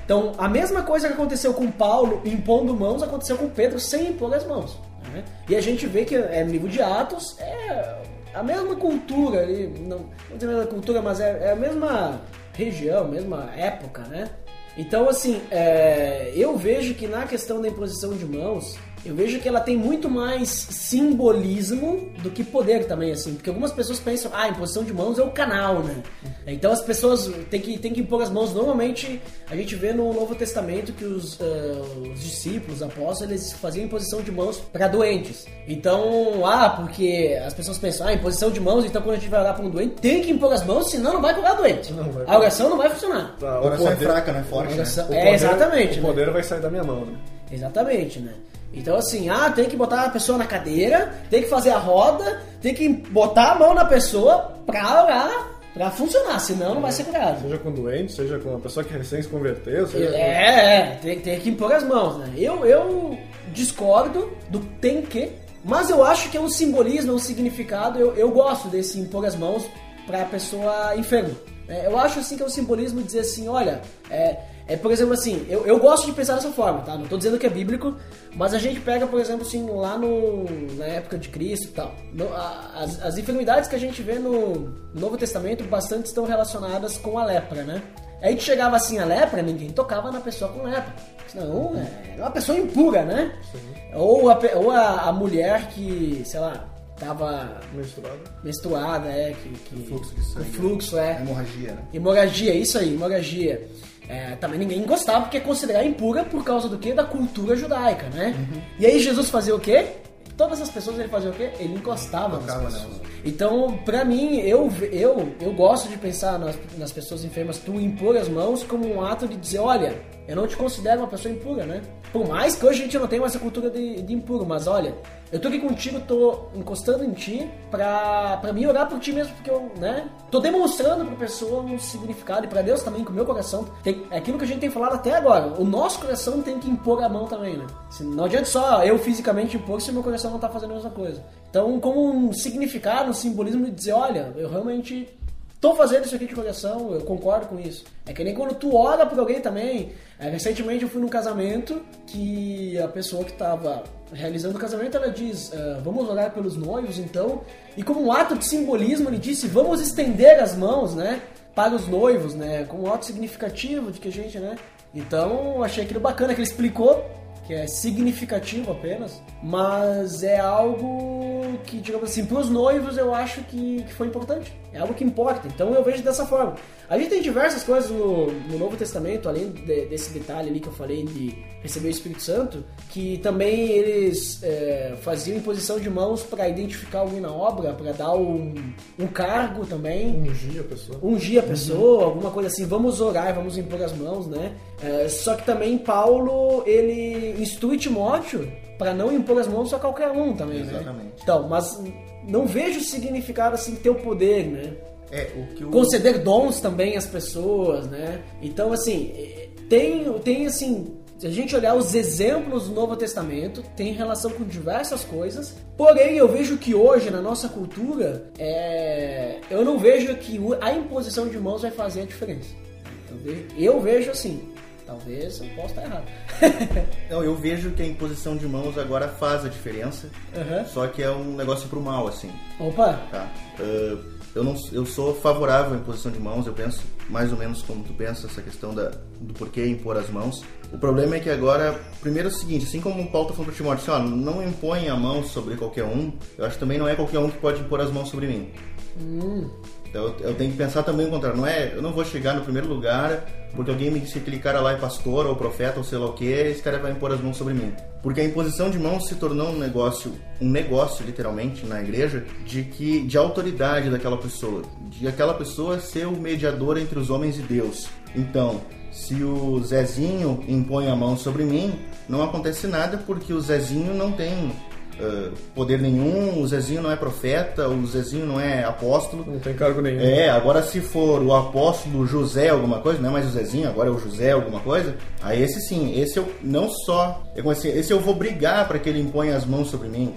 Então, a mesma coisa que aconteceu com Paulo impondo mãos, aconteceu com Pedro sem impor as mãos. né? E a gente vê que é no livro de Atos, é a mesma cultura ali, não, não dizer a mesma cultura, mas é, é a mesma região, mesma época, né? Então, assim, é, eu vejo que na questão da imposição de mãos, eu vejo que ela tem muito mais simbolismo do que poder também, assim. Porque algumas pessoas pensam, ah, a imposição de mãos é o canal, né? Então as pessoas têm que, têm que impor as mãos. Normalmente, a gente vê no Novo Testamento que os, ah, os discípulos, os apóstolos, eles faziam imposição de mãos para doentes. Então, ah, porque as pessoas pensam, ah, imposição de mãos, então quando a gente vai orar para um doente, tem que impor as mãos, senão não vai curar doente. Não vai a oração não vai funcionar. Tá, A o oração é poder- fraca, né? Forte, A né? oração- o é, poder- exatamente. O né? poder vai sair da minha mão, né? Exatamente, né? Então assim, ah, tem que botar a pessoa na cadeira, tem que fazer a roda, tem que botar a mão na pessoa pra orar, pra funcionar, senão não vai ser curado. Seja com doente, seja com uma pessoa que recém se converteu, seja com- É, é, tem, tem que impor as mãos, né? Eu, eu discordo do tem que, mas eu acho que é um simbolismo, é um significado, eu, eu gosto desse impor as mãos pra pessoa enferma. É, eu acho assim que é um simbolismo de dizer assim, olha, é, é por exemplo assim, eu, eu gosto de pensar dessa forma, tá? Não tô dizendo que é bíblico, mas a gente pega, por exemplo, assim, lá no, na época de Cristo e tal. no- a- as, as enfermidades que a gente vê no Novo Testamento bastante estão relacionadas com a lepra, né? Aí que chegava assim a lepra, ninguém tocava na pessoa com lepra. Senão é uma pessoa impura, né? Ou, a, ou a, a mulher que, sei lá, tava menstruada. menstruada, é, que, que fluxo de sangue. o fluxo, é. Hemorragia, né? Hemorragia, isso aí, hemorragia. É, também ninguém gostava porque é considerada impura por causa do que? Da cultura judaica, né? E aí Jesus fazia o quê? Todas as pessoas ele fazia o quê? Ele encostava nas pessoas. Então, pra mim, eu, eu, eu gosto de pensar nas, nas pessoas enfermas, tu impor as mãos como um ato de dizer, olha, eu não te considero uma pessoa impura, né? Por mais que hoje a gente não tenha essa cultura de, de impuro, mas olha, eu tô aqui contigo, tô encostando em ti pra, pra mim orar por ti mesmo, porque eu, né? Tô demonstrando pra pessoa um significado e pra Deus também, com o meu coração. Tem, é aquilo que a gente tem falado até agora. O nosso coração tem que impor a mão também, né? Não adianta só eu fisicamente impor se o meu coração não tá fazendo a mesma coisa. Então, como um significado, um simbolismo de dizer, olha, eu realmente tô fazendo isso aqui de coração, eu concordo com isso. É que nem quando tu ora por alguém também. É, recentemente eu fui num casamento que a pessoa que tava realizando o casamento, ela diz, ah, vamos orar pelos noivos então. E como um ato de simbolismo, ele disse, vamos estender as mãos, né? Para os noivos, né? Como um ato significativo de que a gente, né? Então, achei aquilo bacana que ele explicou que é significativo apenas, mas é algo que, digamos assim, para os noivos eu acho que, que foi importante. É algo que importa. Então eu vejo dessa forma. A gente tem diversas coisas no, no Novo Testamento, além de- desse detalhe ali que eu falei de receber o Espírito Santo, que também eles é, faziam imposição de mãos para identificar alguém na obra, para dar um, um cargo também Ungir a pessoa. ungir a pessoa, alguma coisa assim, vamos orar, vamos impor as mãos, né? É, só que também Paulo, ele instrui Timóteo para não impor as mãos a qualquer um também, né? Exatamente. Então, mas não vejo significado assim ter o poder, né? É, o que o... Conceder dons também às pessoas, né? Então, assim, tem, tem assim, se a gente olhar os exemplos do Novo Testamento, tem relação com diversas coisas. Porém, eu vejo que hoje, na nossa cultura, é, eu não vejo que a imposição de mãos vai fazer a diferença. Eu vejo, eu vejo assim. Talvez eu possa estar errado. Não, eu vejo que a imposição de mãos agora faz a diferença, Aham. só que é um negócio pro mal, assim, Opa! tá? Ah, eu, não, eu sou favorável à imposição de mãos, eu penso mais ou menos como tu pensa, essa questão da, do porquê impor as mãos. O problema é que agora, primeiro é o seguinte, assim como o Paulo tá falando pro Timóteo, assim, ó, não impõe a mão sobre qualquer um, eu acho que também não é qualquer um que pode impor as mãos sobre mim. Então eu, tenho que pensar também o contrário. Não é, eu não vou chegar no primeiro lugar porque alguém me disse que aquele cara lá é pastor ou profeta ou sei lá o que, esse cara vai impor as mãos sobre mim. Porque a imposição de mãos se tornou um negócio, um negócio literalmente na igreja de que de autoridade daquela pessoa, de aquela pessoa ser o mediador entre os homens e Deus. Então, se o Zezinho impõe a mão sobre mim, não acontece nada porque o Zezinho não tem ah, poder nenhum, o Zezinho não é profeta, o Zezinho não é apóstolo. Não tem cargo nenhum. É, agora se for o apóstolo José alguma coisa, não é mais o Zezinho, agora é o José alguma coisa, aí esse sim, esse eu não só, eu, assim, esse eu vou brigar para que ele imponha as mãos sobre mim.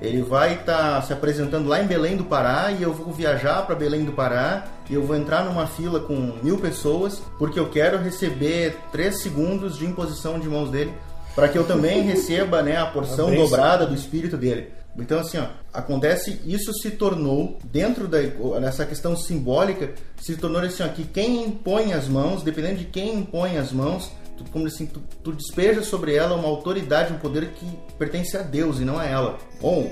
Ele vai estar se apresentando lá em Belém do Pará e eu vou viajar para Belém do Pará e eu vou entrar numa fila com mil pessoas porque eu quero receber três segundos de imposição de mãos dele para que eu também receba né, a porção dobrada do espírito dele. Então assim, ó, acontece, isso se tornou dentro da nessa questão simbólica, se tornou assim, ó, que quem impõe as mãos, dependendo de quem impõe as mãos, tu, como assim, tu, tu despeja sobre ela uma autoridade, um poder que pertence a Deus e não a ela. Bom,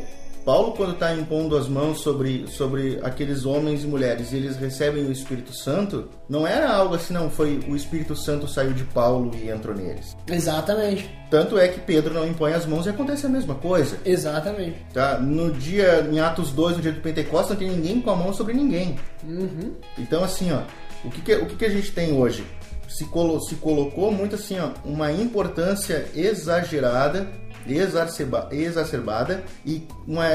Paulo, quando está impondo as mãos sobre, sobre aqueles homens e mulheres e eles recebem o Espírito Santo, não era algo assim, não, foi o Espírito Santo saiu de Paulo e entrou neles. Exatamente. Tanto é que Pedro não impõe as mãos e acontece a mesma coisa. Exatamente. Tá? No dia, em Atos 2, no dia do Pentecostes, não tem ninguém com a mão sobre ninguém. Então, assim, ó, o que, que- o que, que a gente tem hoje? Se, colo- se colocou muito assim, ó, uma importância exagerada, exacerba- exacerbada e uma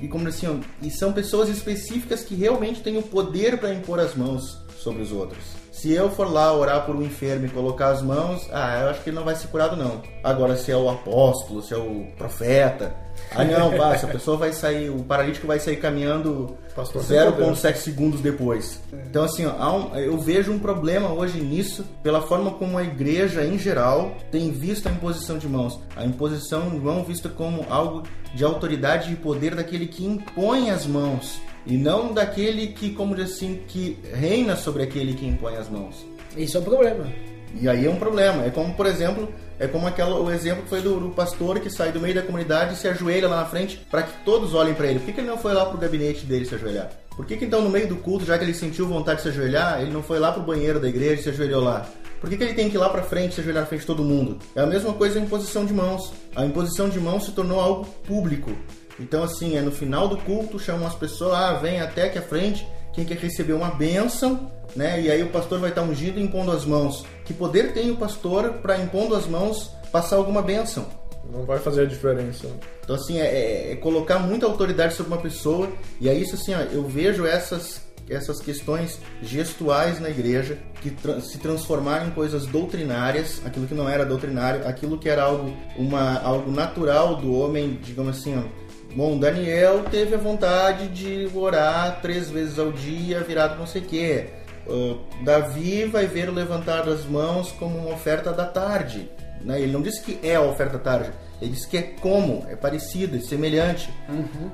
e como assim, e são pessoas específicas que realmente têm o poder para impor as mãos sobre os outros. Se eu for lá orar por um enfermo e colocar as mãos, ah, eu acho que ele não vai ser curado não. Agora se é o apóstolo, se é o profeta, ah não, pá, essa pessoa vai sair, o paralítico vai sair caminhando Pastor tem poder. 0,7 segundos depois. Então, assim, ó, um- eu vejo um problema hoje nisso, pela forma como a igreja em geral tem visto a imposição de mãos. A imposição de mão vista como algo de autoridade e poder daquele que impõe as mãos. E não daquele que, como diz assim, que reina sobre aquele que impõe as mãos. Isso é o problema. E aí é um problema. É como, por exemplo, é como aquela, o exemplo que foi do, do pastor que sai do meio da comunidade e se ajoelha lá na frente para que todos olhem para ele. Por que, que ele não foi lá pro gabinete dele se ajoelhar? Por que, que então no meio do culto, já que ele sentiu vontade de se ajoelhar, ele não foi lá pro banheiro da igreja e se ajoelhou lá? Por que, que ele tem que ir lá pra frente se ajoelhar na frente de todo mundo? É a mesma coisa a imposição de mãos. A imposição de mãos se tornou algo público. Então, assim, é no final do culto, chamam as pessoas, ah, vem até aqui à frente, quem quer receber uma bênção, né? E aí o pastor vai estar ungido impondo as mãos. Que poder tem o pastor para impondo as mãos passar alguma bênção? Não vai fazer a diferença. Então, assim, é, é- é colocar muita autoridade sobre uma pessoa. E é isso, assim, ó, eu vejo essas, essas questões gestuais na igreja que tra- se transformaram em coisas doutrinárias, aquilo que não era doutrinário, aquilo que era algo, uma, algo natural do homem, digamos assim, ó. Bom, Daniel teve a vontade de orar três vezes ao dia, virado não sei o quê. Ah, Davi vai ver o levantar das mãos como uma oferta da tarde. Né? Ele não disse que é a oferta da tarde, ele disse que é como, é parecido, é semelhante.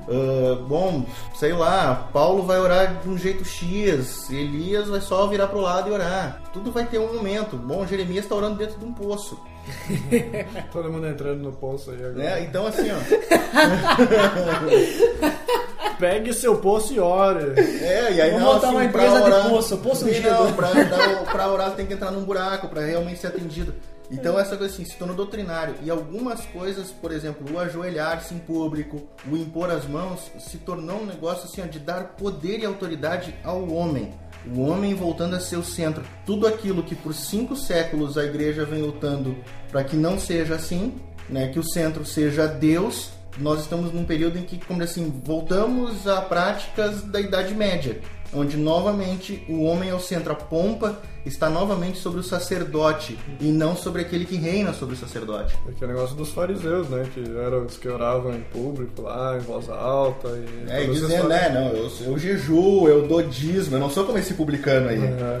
Ah, bom, sei lá, Paulo vai orar de um jeito X, Elias vai só virar pro lado e orar. Tudo vai ter um momento. Bom, Jeremias está orando dentro de um poço. Todo mundo entrando no poço aí agora. Né? Então, assim, ó. Pegue seu poço e ore. É, e aí Vamos não, montar assim, uma empresa de orar, poço, poço Sim, ungido. não, pra, pra orar tem que entrar num buraco pra realmente ser atendido. Então essa coisa assim, se tornou doutrinário. E algumas coisas, por exemplo, o ajoelhar-se em público, o impor as mãos, se tornou um negócio assim, ó, de dar poder e autoridade ao homem. O homem voltando a ser o centro. Tudo aquilo que por cinco séculos a igreja vem lutando para que não seja assim, né, que o centro seja Deus, nós estamos num período em que, como assim, voltamos a práticas da Idade Média, onde novamente o homem é o centro, a pompa está novamente sobre o sacerdote e não sobre aquele que reina sobre o sacerdote. Porque é o negócio dos fariseus, né? Que eram os que oravam em público lá, em voz alta. E É, e dizendo, né, não, eu, eu jejuo, eu dou dízimo, eu não sou como esse publicano aí. É.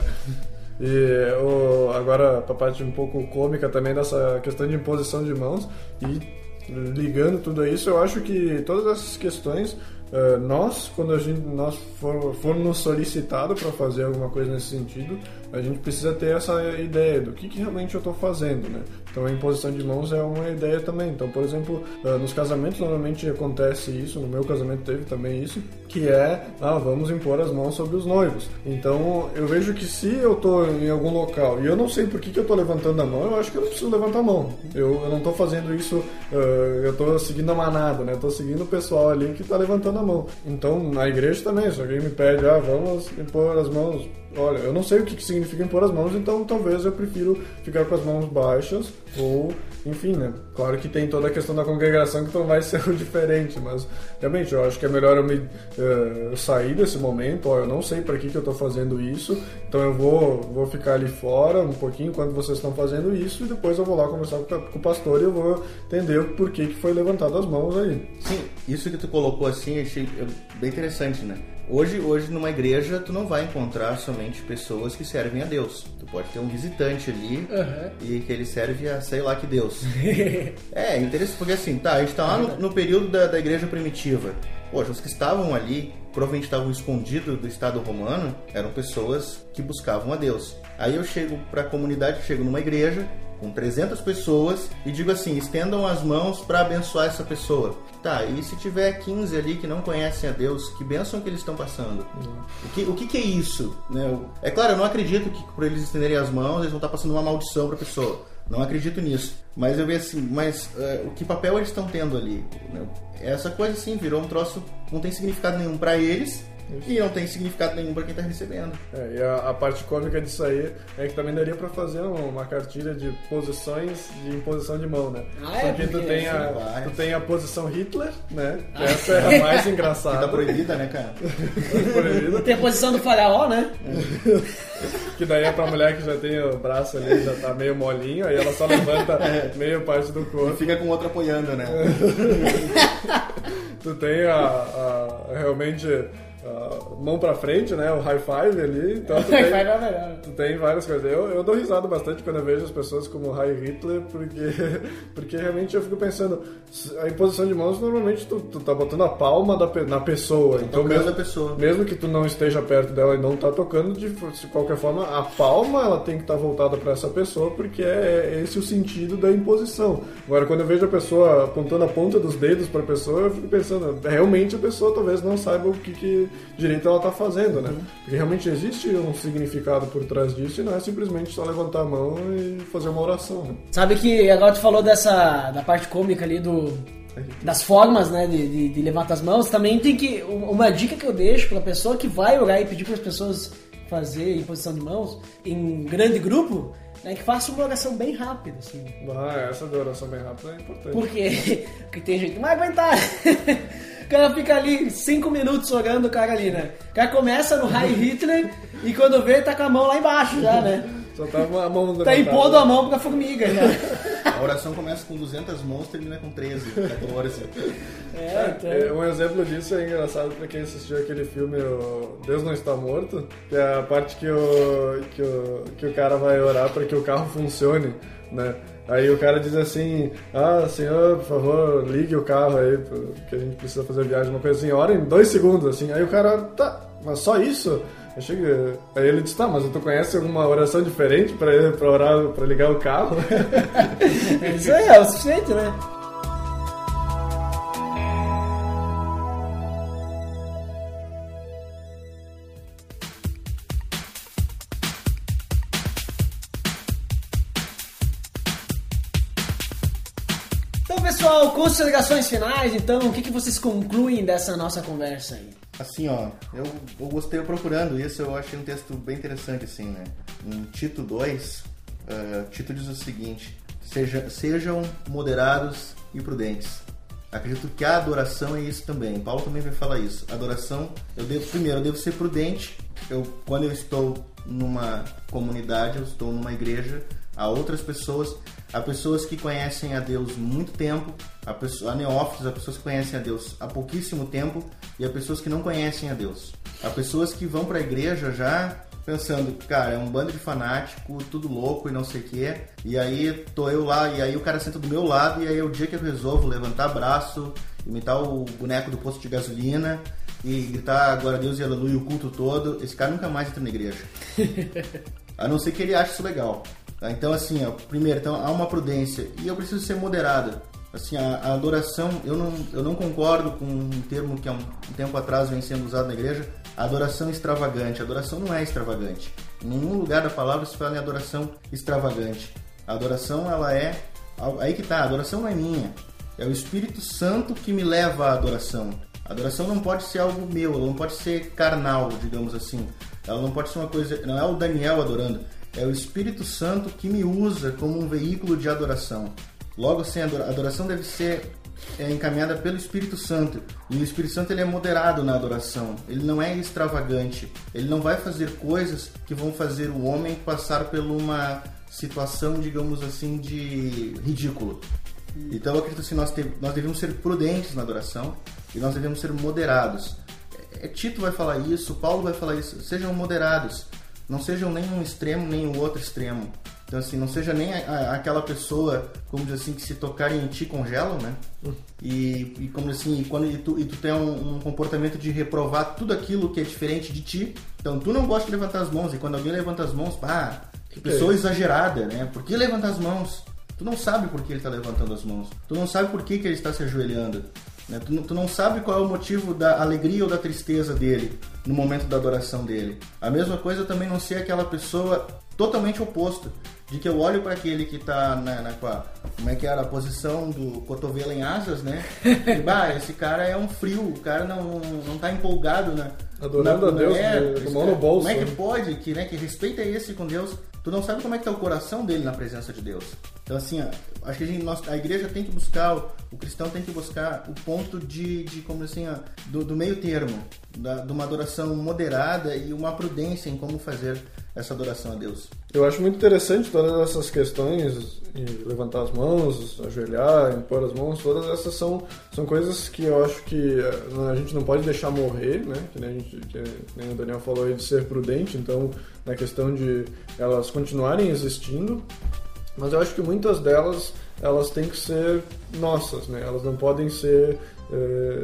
E o, agora, a parte um pouco cômica também dessa questão de imposição de mãos e ligando tudo isso, eu acho que todas essas questões, eh, nós, quando a gente, nós for, formos solicitados para fazer alguma coisa nesse sentido, a gente precisa ter essa ideia do que, que realmente eu estou fazendo, né? Então a imposição de mãos é uma ideia também. Então, por exemplo, eh, nos casamentos normalmente acontece isso, no meu casamento teve também isso, que é, ah, vamos impor as mãos sobre os noivos. Então eu vejo que se eu estou em algum local e eu não sei por que, que eu estou levantando a mão, eu acho que eu não preciso levantar a mão. Eu, eu não estou fazendo isso, eh, eu estou seguindo a manada, né? Estou seguindo o pessoal ali que está levantando a mão. Então na igreja também, se alguém me pede, ah, vamos impor as mãos olha, eu não sei o que significa impor as mãos, então talvez eu prefiro ficar com as mãos baixas ou, enfim, né? Claro que tem toda a questão da congregação que então vai ser o diferente, mas realmente eu acho que é melhor eu me eh, sair desse momento, ó, eu não sei para que que eu tô fazendo isso, então eu vou vou ficar ali fora um pouquinho enquanto vocês estão fazendo isso e depois eu vou lá conversar com, com o pastor e eu vou entender por que que foi levantado as mãos aí. Sim, isso que tu colocou assim, achei é, bem interessante, né? Hoje, hoje numa igreja tu não vai encontrar somente pessoas que servem a Deus. Tu pode ter um visitante ali Aham. e que ele serve a sei lá que Deus. é, interessante porque assim, tá, a gente tá lá no, no período da, da igreja primitiva. Poxa, os que estavam ali, provavelmente estavam escondidos do Estado romano, eram pessoas que buscavam a Deus. Aí eu chego pra comunidade, chego numa igreja com 300 pessoas e digo assim, estendam as mãos para abençoar essa pessoa. Tá, e se tiver 15 ali que não conhecem a Deus, que bênção que eles estão passando? O, que, o que, que é isso? Né? É claro, eu não acredito que por eles estenderem as mãos, eles vão estar passando uma maldição para a pessoa. Não acredito nisso. Mas eu vejo assim, mas o que papel eles estão tendo ali? né? Essa coisa assim virou um troço, não tem significado nenhum para eles e não tem significado nenhum para quem tá recebendo. É, e a, a parte cômica disso aí é que também daria pra fazer um- uma cartilha de posições de imposição de mão, né? Ah, é? Porque tu tem, a, vai. tu tem a posição Hitler, né? Que Essa é a mais Que engraçada. tá proibida, né, cara? proibida. Tem a posição do faraó, né? Que daí é pra mulher que já tem o braço ali, já tá meio molinho, aí ela só levanta meio parte do E corpo. fica com outro apoiando, né? Tu tem a, a- realmente a mão pra frente, né? O high five ali. Então tu tem, Vai dar melhor. Tu tem várias coisas. Eu, eu dou risada bastante quando eu vejo as pessoas como High Hitler, porque, porque realmente eu fico pensando, a imposição de mãos normalmente tu, tu tá botando a palma da, na pessoa. Então tocando mesmo, a pessoa. mesmo que tu não esteja perto dela e não tá tocando, de, de qualquer forma, a palma ela tem que estar voltada para essa pessoa, porque é esse o sentido da imposição. Agora, quando eu vejo a pessoa apontando a ponta dos dedos para a pessoa, eu fico pensando, realmente a pessoa talvez não saiba o que, que direito ela tá fazendo, né? Porque realmente existe um significado por trás disso e não é simplesmente só levantar a mão e fazer uma oração, né? Sabe que agora tu falou dessa da parte cômica ali do das formas, né, de, de, de levantar as mãos. Também tem que uma dica que eu deixo pra pessoa que vai orar e pedir para as pessoas fazer imposição de mãos em grande grupo, né, que faça uma oração bem rápida, assim. Ah, essa da oração bem rápida é importante. Porque, porque tem gente que não vai aguentar. O cara fica ali cinco minutos orando o cara ali, né? O cara começa no High Hitler e quando vê, tá com a mão lá embaixo já, né? Só tá a mão Tá impondo a mão pra formiga já. A oração começa com 200 mãos, termina com 13, 14. É, então. É, um exemplo disso é engraçado pra quem assistiu aquele filme o Deus Não Está Morto, que é a parte que o, que o, que o cara vai orar para que o carro funcione, né? Aí o cara diz assim, ah, senhor, por favor, ligue o carro aí, que a gente precisa fazer viagem, uma coisa assim, ora em dois segundos, assim. Aí o cara, tá, mas só isso? Eu cheguei, aí ele disse, tá, mas tu conhece alguma oração diferente pra, pra orar, pra ligar o carro? Isso aí é o suficiente, né? Pessoal, considerações finais. Então, o que, que vocês concluem dessa nossa conversa aí? Assim, ó, eu, eu gostei procurando isso, eu achei um texto bem interessante, assim, né? Em Tito 2, eh, Tito diz o seguinte: Seja, sejam moderados e prudentes. Acredito que a adoração é isso também. Paulo também vai falar isso. Adoração, eu devo, primeiro, eu devo ser prudente. Eu, quando eu estou numa comunidade, eu estou numa igreja, há outras pessoas, há pessoas que conhecem a Deus muito tempo, há, pessoa, há neófitos, há pessoas que conhecem a Deus há pouquíssimo tempo e há pessoas que não conhecem a Deus. Há pessoas que vão para a igreja já pensando, cara, é um bando de fanático, tudo louco e não sei o que. E aí tô eu lá, e aí o cara senta do meu lado, e aí é o dia que eu resolvo levantar braço, imitar o boneco do posto de gasolina e gritar glória a Deus e aleluia o culto todo, esse cara nunca mais entra na igreja. A não ser que ele ache isso legal. Tá? Então, assim, ó, primeiro, então, há uma prudência. E eu preciso ser moderado. Assim, a, a adoração, eu não, eu não concordo com um termo que há um, um tempo atrás vem sendo usado na igreja, adoração extravagante. Adoração não é extravagante. Em nenhum lugar da palavra se fala em adoração extravagante. A adoração, ela é... Aí que tá, a adoração não é minha. É o Espírito Santo que me leva à adoração. A adoração não pode ser algo meu, ela não pode ser carnal, digamos assim. Ela não pode ser uma coisa, não é o Daniel adorando, é o Espírito Santo que me usa como um veículo de adoração. Logo assim, a adoração deve ser é, encaminhada pelo Espírito Santo. E o Espírito Santo ele é moderado na adoração. Ele não é extravagante. Ele não vai fazer coisas que vão fazer o homem passar por uma situação, digamos assim, de ridículo. Então eu acredito que nós, te, nós devemos ser prudentes na adoração e nós devemos ser moderados. É, Tito vai falar isso, Paulo vai falar isso. Sejam moderados. Não sejam nem um extremo nem o outro extremo. Então, assim, não seja nem a, a, aquela pessoa, como diz assim, que se tocarem em ti congelam, né? E, e como assim, e quando e tu, e tu tem um, um, comportamento de reprovar tudo aquilo que é diferente de ti, então tu não gosta de levantar as mãos, e quando alguém levanta as mãos, pá, que pessoa é exagerada, né? Por que levantar as mãos? Tu não sabe por que ele está levantando as mãos. Tu não sabe por que, que ele está se ajoelhando. Né? Tu, tu, não sabe qual é o motivo da alegria ou da tristeza dele no momento da adoração dele. A mesma coisa também não ser aquela pessoa totalmente oposto. De que eu olho para aquele que está na, na, como é que era a posição do cotovelo em asas, né? E, bah, esse cara é um frio, o cara não, não tá empolgado, né? Adorando na, a Deus, é, né? mão no bolso. Como é que né? pode, que, né, que respeita esse com Deus, tu não sabe como é que tá o coração dele na presença de Deus. Então, assim, ó, acho que a, gente, a igreja tem que buscar, o, cristão tem que buscar o ponto de, de como assim, ó, do, do meio termo, da, de uma adoração moderada e uma prudência em como fazer essa adoração a Deus. Eu acho muito interessante todas essas questões, levantar as mãos, ajoelhar, impor as mãos, todas essas são, são coisas que eu acho que a gente não pode deixar morrer, né? Que nem, gente, que nem o Daniel falou aí de ser prudente, então na questão de elas continuarem existindo, mas eu acho que muitas delas elas têm que ser nossas, né? Elas não podem ser é,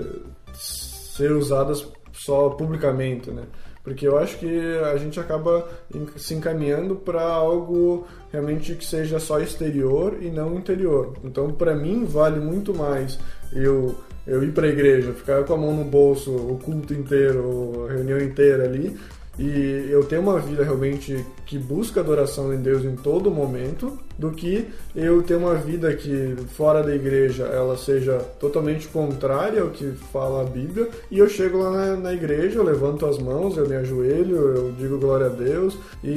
ser usadas só publicamente, né? Porque eu acho que a gente acaba se encaminhando para algo realmente que seja só exterior e não interior. Então, para mim, vale muito mais eu eu ir para a igreja, ficar com a mão no bolso o culto inteiro, a reunião inteira ali, e eu tenho uma vida realmente que busca adoração em Deus em todo momento, do que eu ter uma vida que fora da igreja ela seja totalmente contrária ao que fala a Bíblia, e eu chego lá na, na igreja, eu levanto as mãos, eu me ajoelho, eu digo glória a Deus, e,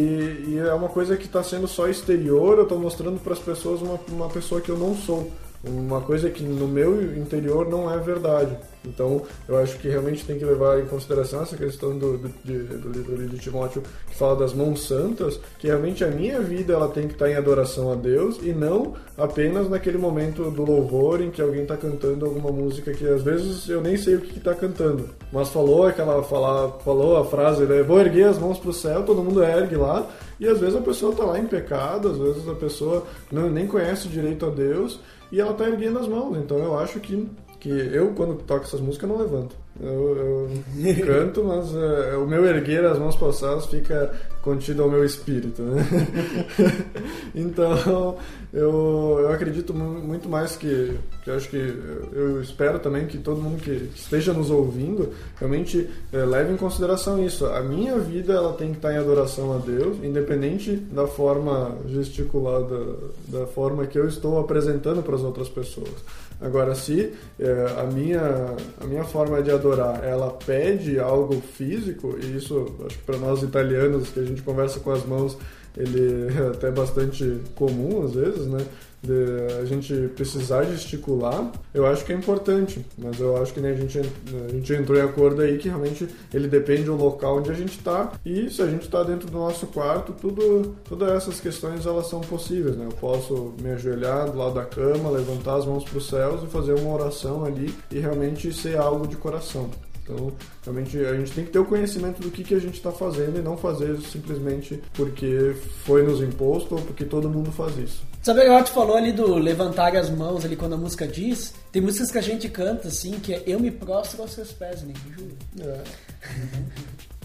e é uma coisa que está sendo só exterior, eu estou mostrando para as pessoas uma, uma pessoa que eu não sou uma coisa que no meu interior não é verdade. Então, eu acho que realmente tem que levar em consideração essa questão do, do, de, do livro de Timóteo que fala das mãos santas, que realmente a minha vida ela tem que estar em adoração a Deus e não apenas naquele momento do louvor em que alguém está cantando alguma música que às vezes eu nem sei o que está cantando, mas falou aquela fala, falou a frase, né, vou erguer as mãos para o céu, todo mundo ergue lá. E às vezes a pessoa está lá em pecado, às vezes a pessoa não, nem conhece direito a Deus e ela tá erguendo as mãos. Então eu acho que, que eu, quando toco essas músicas, não levanto. Eu, eu canto, mas uh, o meu erguer as mãos passadas fica contido ao meu espírito. Né? então eu, eu acredito muito mais que, que acho que eu espero também que todo mundo que esteja nos ouvindo realmente uh, leve em consideração isso. A minha vida ela tem que estar em adoração a Deus, independente da forma gesticulada, da forma que eu estou apresentando para as outras pessoas. Agora, se é, a, minha, a minha forma de adorar ela pede algo físico, e isso acho que para nós italianos que a gente conversa com as mãos, ele é até bastante comum às vezes, né? de a gente precisar gesticular, eu acho que é importante, mas eu acho que né, a, gente, a gente entrou em acordo aí que realmente ele depende do local onde a gente está e se a gente está dentro do nosso quarto, tudo, todas essas questões elas são possíveis, né? Eu posso me ajoelhar do lado da cama, levantar as mãos para os céus e fazer uma oração ali e realmente ser algo de coração. Então, realmente, a gente tem que ter o conhecimento do que, que a gente está fazendo e não fazer simplesmente porque foi nos imposto ou porque todo mundo faz isso. Sabe o que falou ali do levantar as mãos ali quando a música diz? Tem músicas que a gente canta assim, que é Eu me prostro aos seus pés, nem juro. É.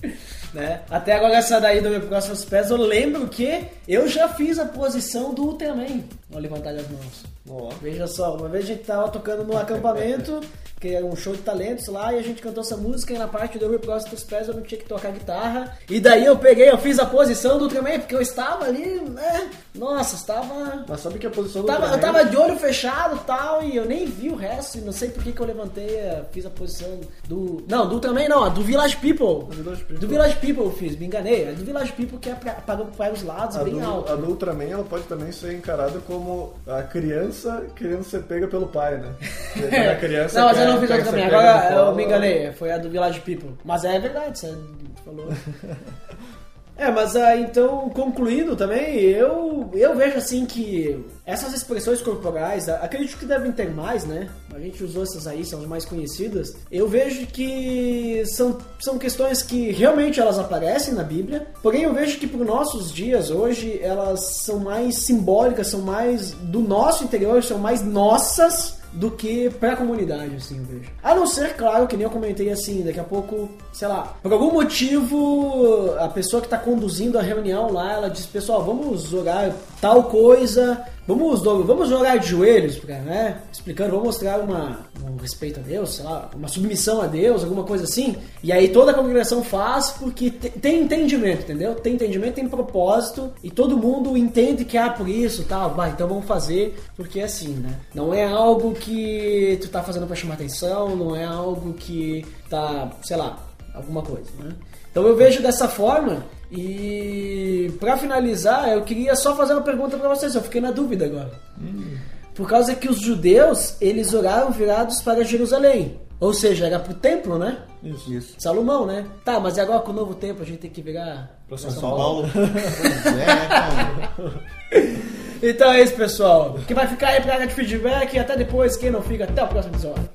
né? Até agora essa daí do meu próximo aos pés, eu lembro que eu já fiz a posição do Ultraman no levantar as mãos. Oh. Veja só, uma vez a gente tava tocando no acampamento que era um show de talentos lá, e a gente cantou essa música, e na parte do Rip Cross dos Pés eu não tinha que tocar guitarra. E daí eu peguei, eu fiz a posição do Ultraman, porque eu estava ali, né? Nossa, estava. Mas sabe que a posição do Tava, eu Ultraman- tava de olho fechado e tal, e eu nem vi o resto, e não sei por que, que eu levantei, eh, fiz a posição do. Não, do também não, a do Village People. Do Village People. Do Village People eu fiz, me enganei. A do Village People que é pra, para, para os lados, A bem do, alto. a do Ultraman ela pode também ser encarada como a criança querendo ser pega pelo pai, né? A criança não, mas eu não fiz outra também. Agora eu me enganei, foi a do Village People. Mas é verdade, você falou. É, mas ah, então, concluindo também, eu, eu vejo assim que essas expressões corporais, acredito que devem ter mais, né? A gente usou essas aí, são as mais conhecidas. Eu vejo que são, são questões que realmente elas aparecem na Bíblia, porém eu vejo que para os nossos dias hoje elas são mais simbólicas, são mais do nosso interior, são mais nossas do que pra comunidade, assim, eu vejo. A não ser, claro, que nem eu comentei assim, daqui a pouco, sei lá, por algum motivo, a pessoa que tá conduzindo a reunião lá, ela diz, pessoal, vamos jogar tal coisa, vamos, do- vamos jogar de joelhos, né? Explicando, vamos mostrar uma, um respeito a Deus, sei lá, uma submissão a Deus, alguma coisa assim. E aí toda a congregação faz porque te- tem entendimento, entendeu? Tem entendimento, tem propósito, e todo mundo entende que, ah, por isso, vai, então vamos fazer, porque é assim, né? Não é algo que tu tá fazendo pra chamar atenção, não é algo que tá, sei lá, alguma coisa, né? Então eu vejo dessa forma e pra finalizar, eu queria só fazer uma pergunta pra vocês, eu fiquei na dúvida agora. Por causa que os judeus, eles oraram virados para Jerusalém. Ou seja, era pro templo, né? Isso. Isso. Salomão, né? Tá, mas e agora com o novo templo a gente tem que virar pra São São Paulo. pois é? Então é isso, pessoal. Que vai ficar aí pra área de feedback e até depois, quem não fica, até o próximo episódio.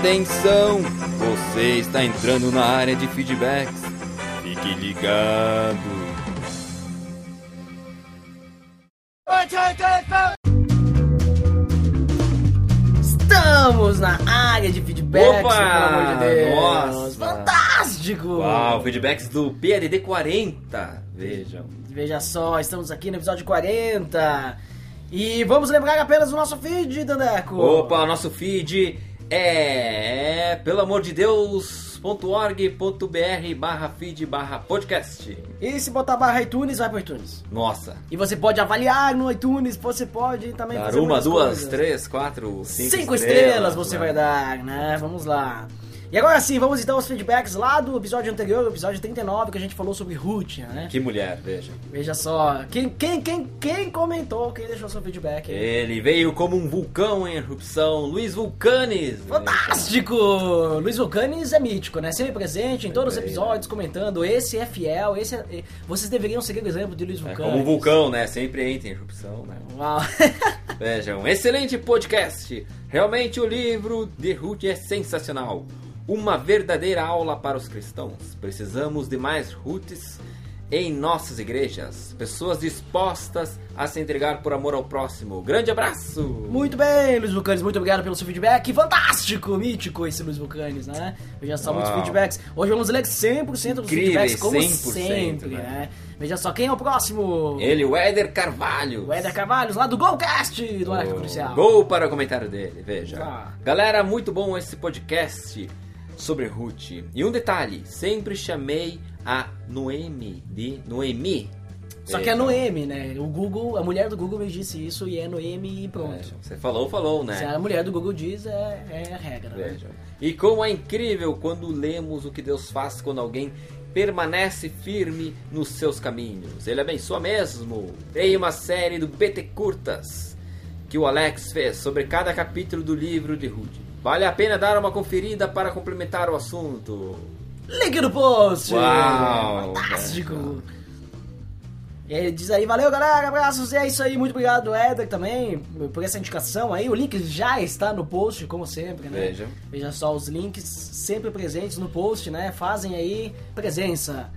Atenção! Você está entrando na área de feedbacks. Fique ligado. Estamos na área de feedback, Opa! pelo amor de Deus. Nossa! Fantástico! Uau, feedbacks do PADD 40. Vejam. Veja só, estamos aqui no episódio 40. E vamos lembrar apenas o nosso feed, Dandeco. Opa, nosso feed é, pelo amor de Deus.org.br barra feed barra podcast. E se botar barra iTunes, vai pro iTunes. Nossa. E você pode avaliar no iTunes, você pode também Dar fazer uma, duas, coisas. três, quatro, cinco, Cinco estrelas, você né? vai dar, né? Vamos lá. E agora sim, vamos então aos feedbacks lá do episódio anterior, o episódio 39, que a gente falou sobre Ruth, né? Que mulher, veja. Veja só, quem, quem, quem, quem comentou, quem deixou seu feedback? Ele veio como um vulcão em erupção, Luiz Vulcanes. Fantástico! Luiz Vulcanes é mítico, né? Sempre presente em todos os episódios, comentando. Esse é fiel, esse é... Vocês deveriam seguir o exemplo de Luiz É Vulcanes. como um vulcão, né? Sempre entra em erupção, né? Uau. Vejam, excelente podcast. Realmente o livro de Ruth é sensacional. Uma verdadeira aula para os cristãos. Precisamos de mais Ruths em nossas igrejas. Pessoas dispostas a se entregar por amor ao próximo. Grande abraço! Muito bem, Luiz Vulcanes, muito obrigado pelo seu feedback. Fantástico, mítico esse Luiz Vulcanes, né? Veja só, muitos Uau. feedbacks. Hoje vamos ler 100% dos Incríveis, feedbacks, como 100%, sempre, né? né? Veja só, quem é o próximo? Ele, o Éder Carvalho. O Éder Carvalhos, lá do Golcast, do Arco Crucial. Gol para o comentário dele, veja. Ah. Galera, muito bom esse podcast sobre Ruth. E um detalhe, sempre chamei a Noemi de Noemi. Só que é Noemi, né? O Google, a mulher do Google me disse isso e é Noemi e pronto. Veja, Você falou, falou, Se né? a mulher do Google diz, é, é a regra, né? Veja. E como é incrível quando lemos o que Deus faz quando alguém permanece firme nos seus caminhos. Ele abençoa mesmo. Tem uma série do BT Curtas que o Alex fez sobre cada capítulo do livro de Ruth. Vale a pena dar uma conferida para complementar o assunto. Link no post! Uau, Fantástico! E aí diz aí, valeu galera, abraços, e é isso aí, muito obrigado Éder também por essa indicação aí, o link já está no post, como sempre, né? Veja. Veja só, os links sempre presentes no post, né? Fazem aí presença.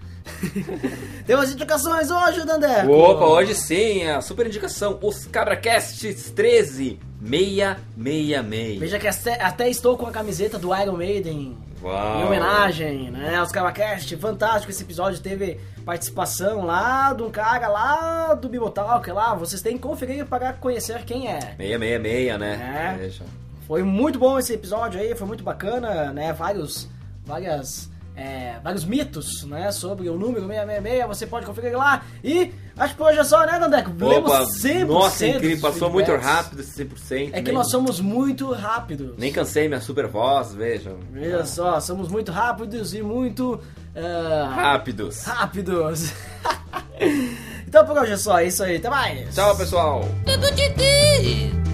Temos indicações hoje, Dandeco! Opa, hoje sim, a super indicação, os Cabracasts 13 666. Veja que até, até estou com a camiseta do Iron Maiden Uau. Em homenagem, né, aos Cavacast. Fantástico esse episódio. Teve participação lá de um cara lá do Bibotalk lá. Vocês têm que conferir para conhecer quem é. 666, né? É. Foi muito bom esse episódio aí, foi muito bacana, né? Vários, várias, é, vários mitos, né? Sobre o número 666, você pode conferir lá. E acho que por hoje é só, né, Dandeco? Lemos Opa, 100% nossa, incrível, passou muito rápido esse 100%. É que nem, nós somos muito rápidos. Nem cansei minha super voz, vejam. Veja só, somos muito rápidos e muito ah, Rápidos. rápidos. então por hoje é só, é isso aí, até mais. Tchau, pessoal. Tudo de Deus.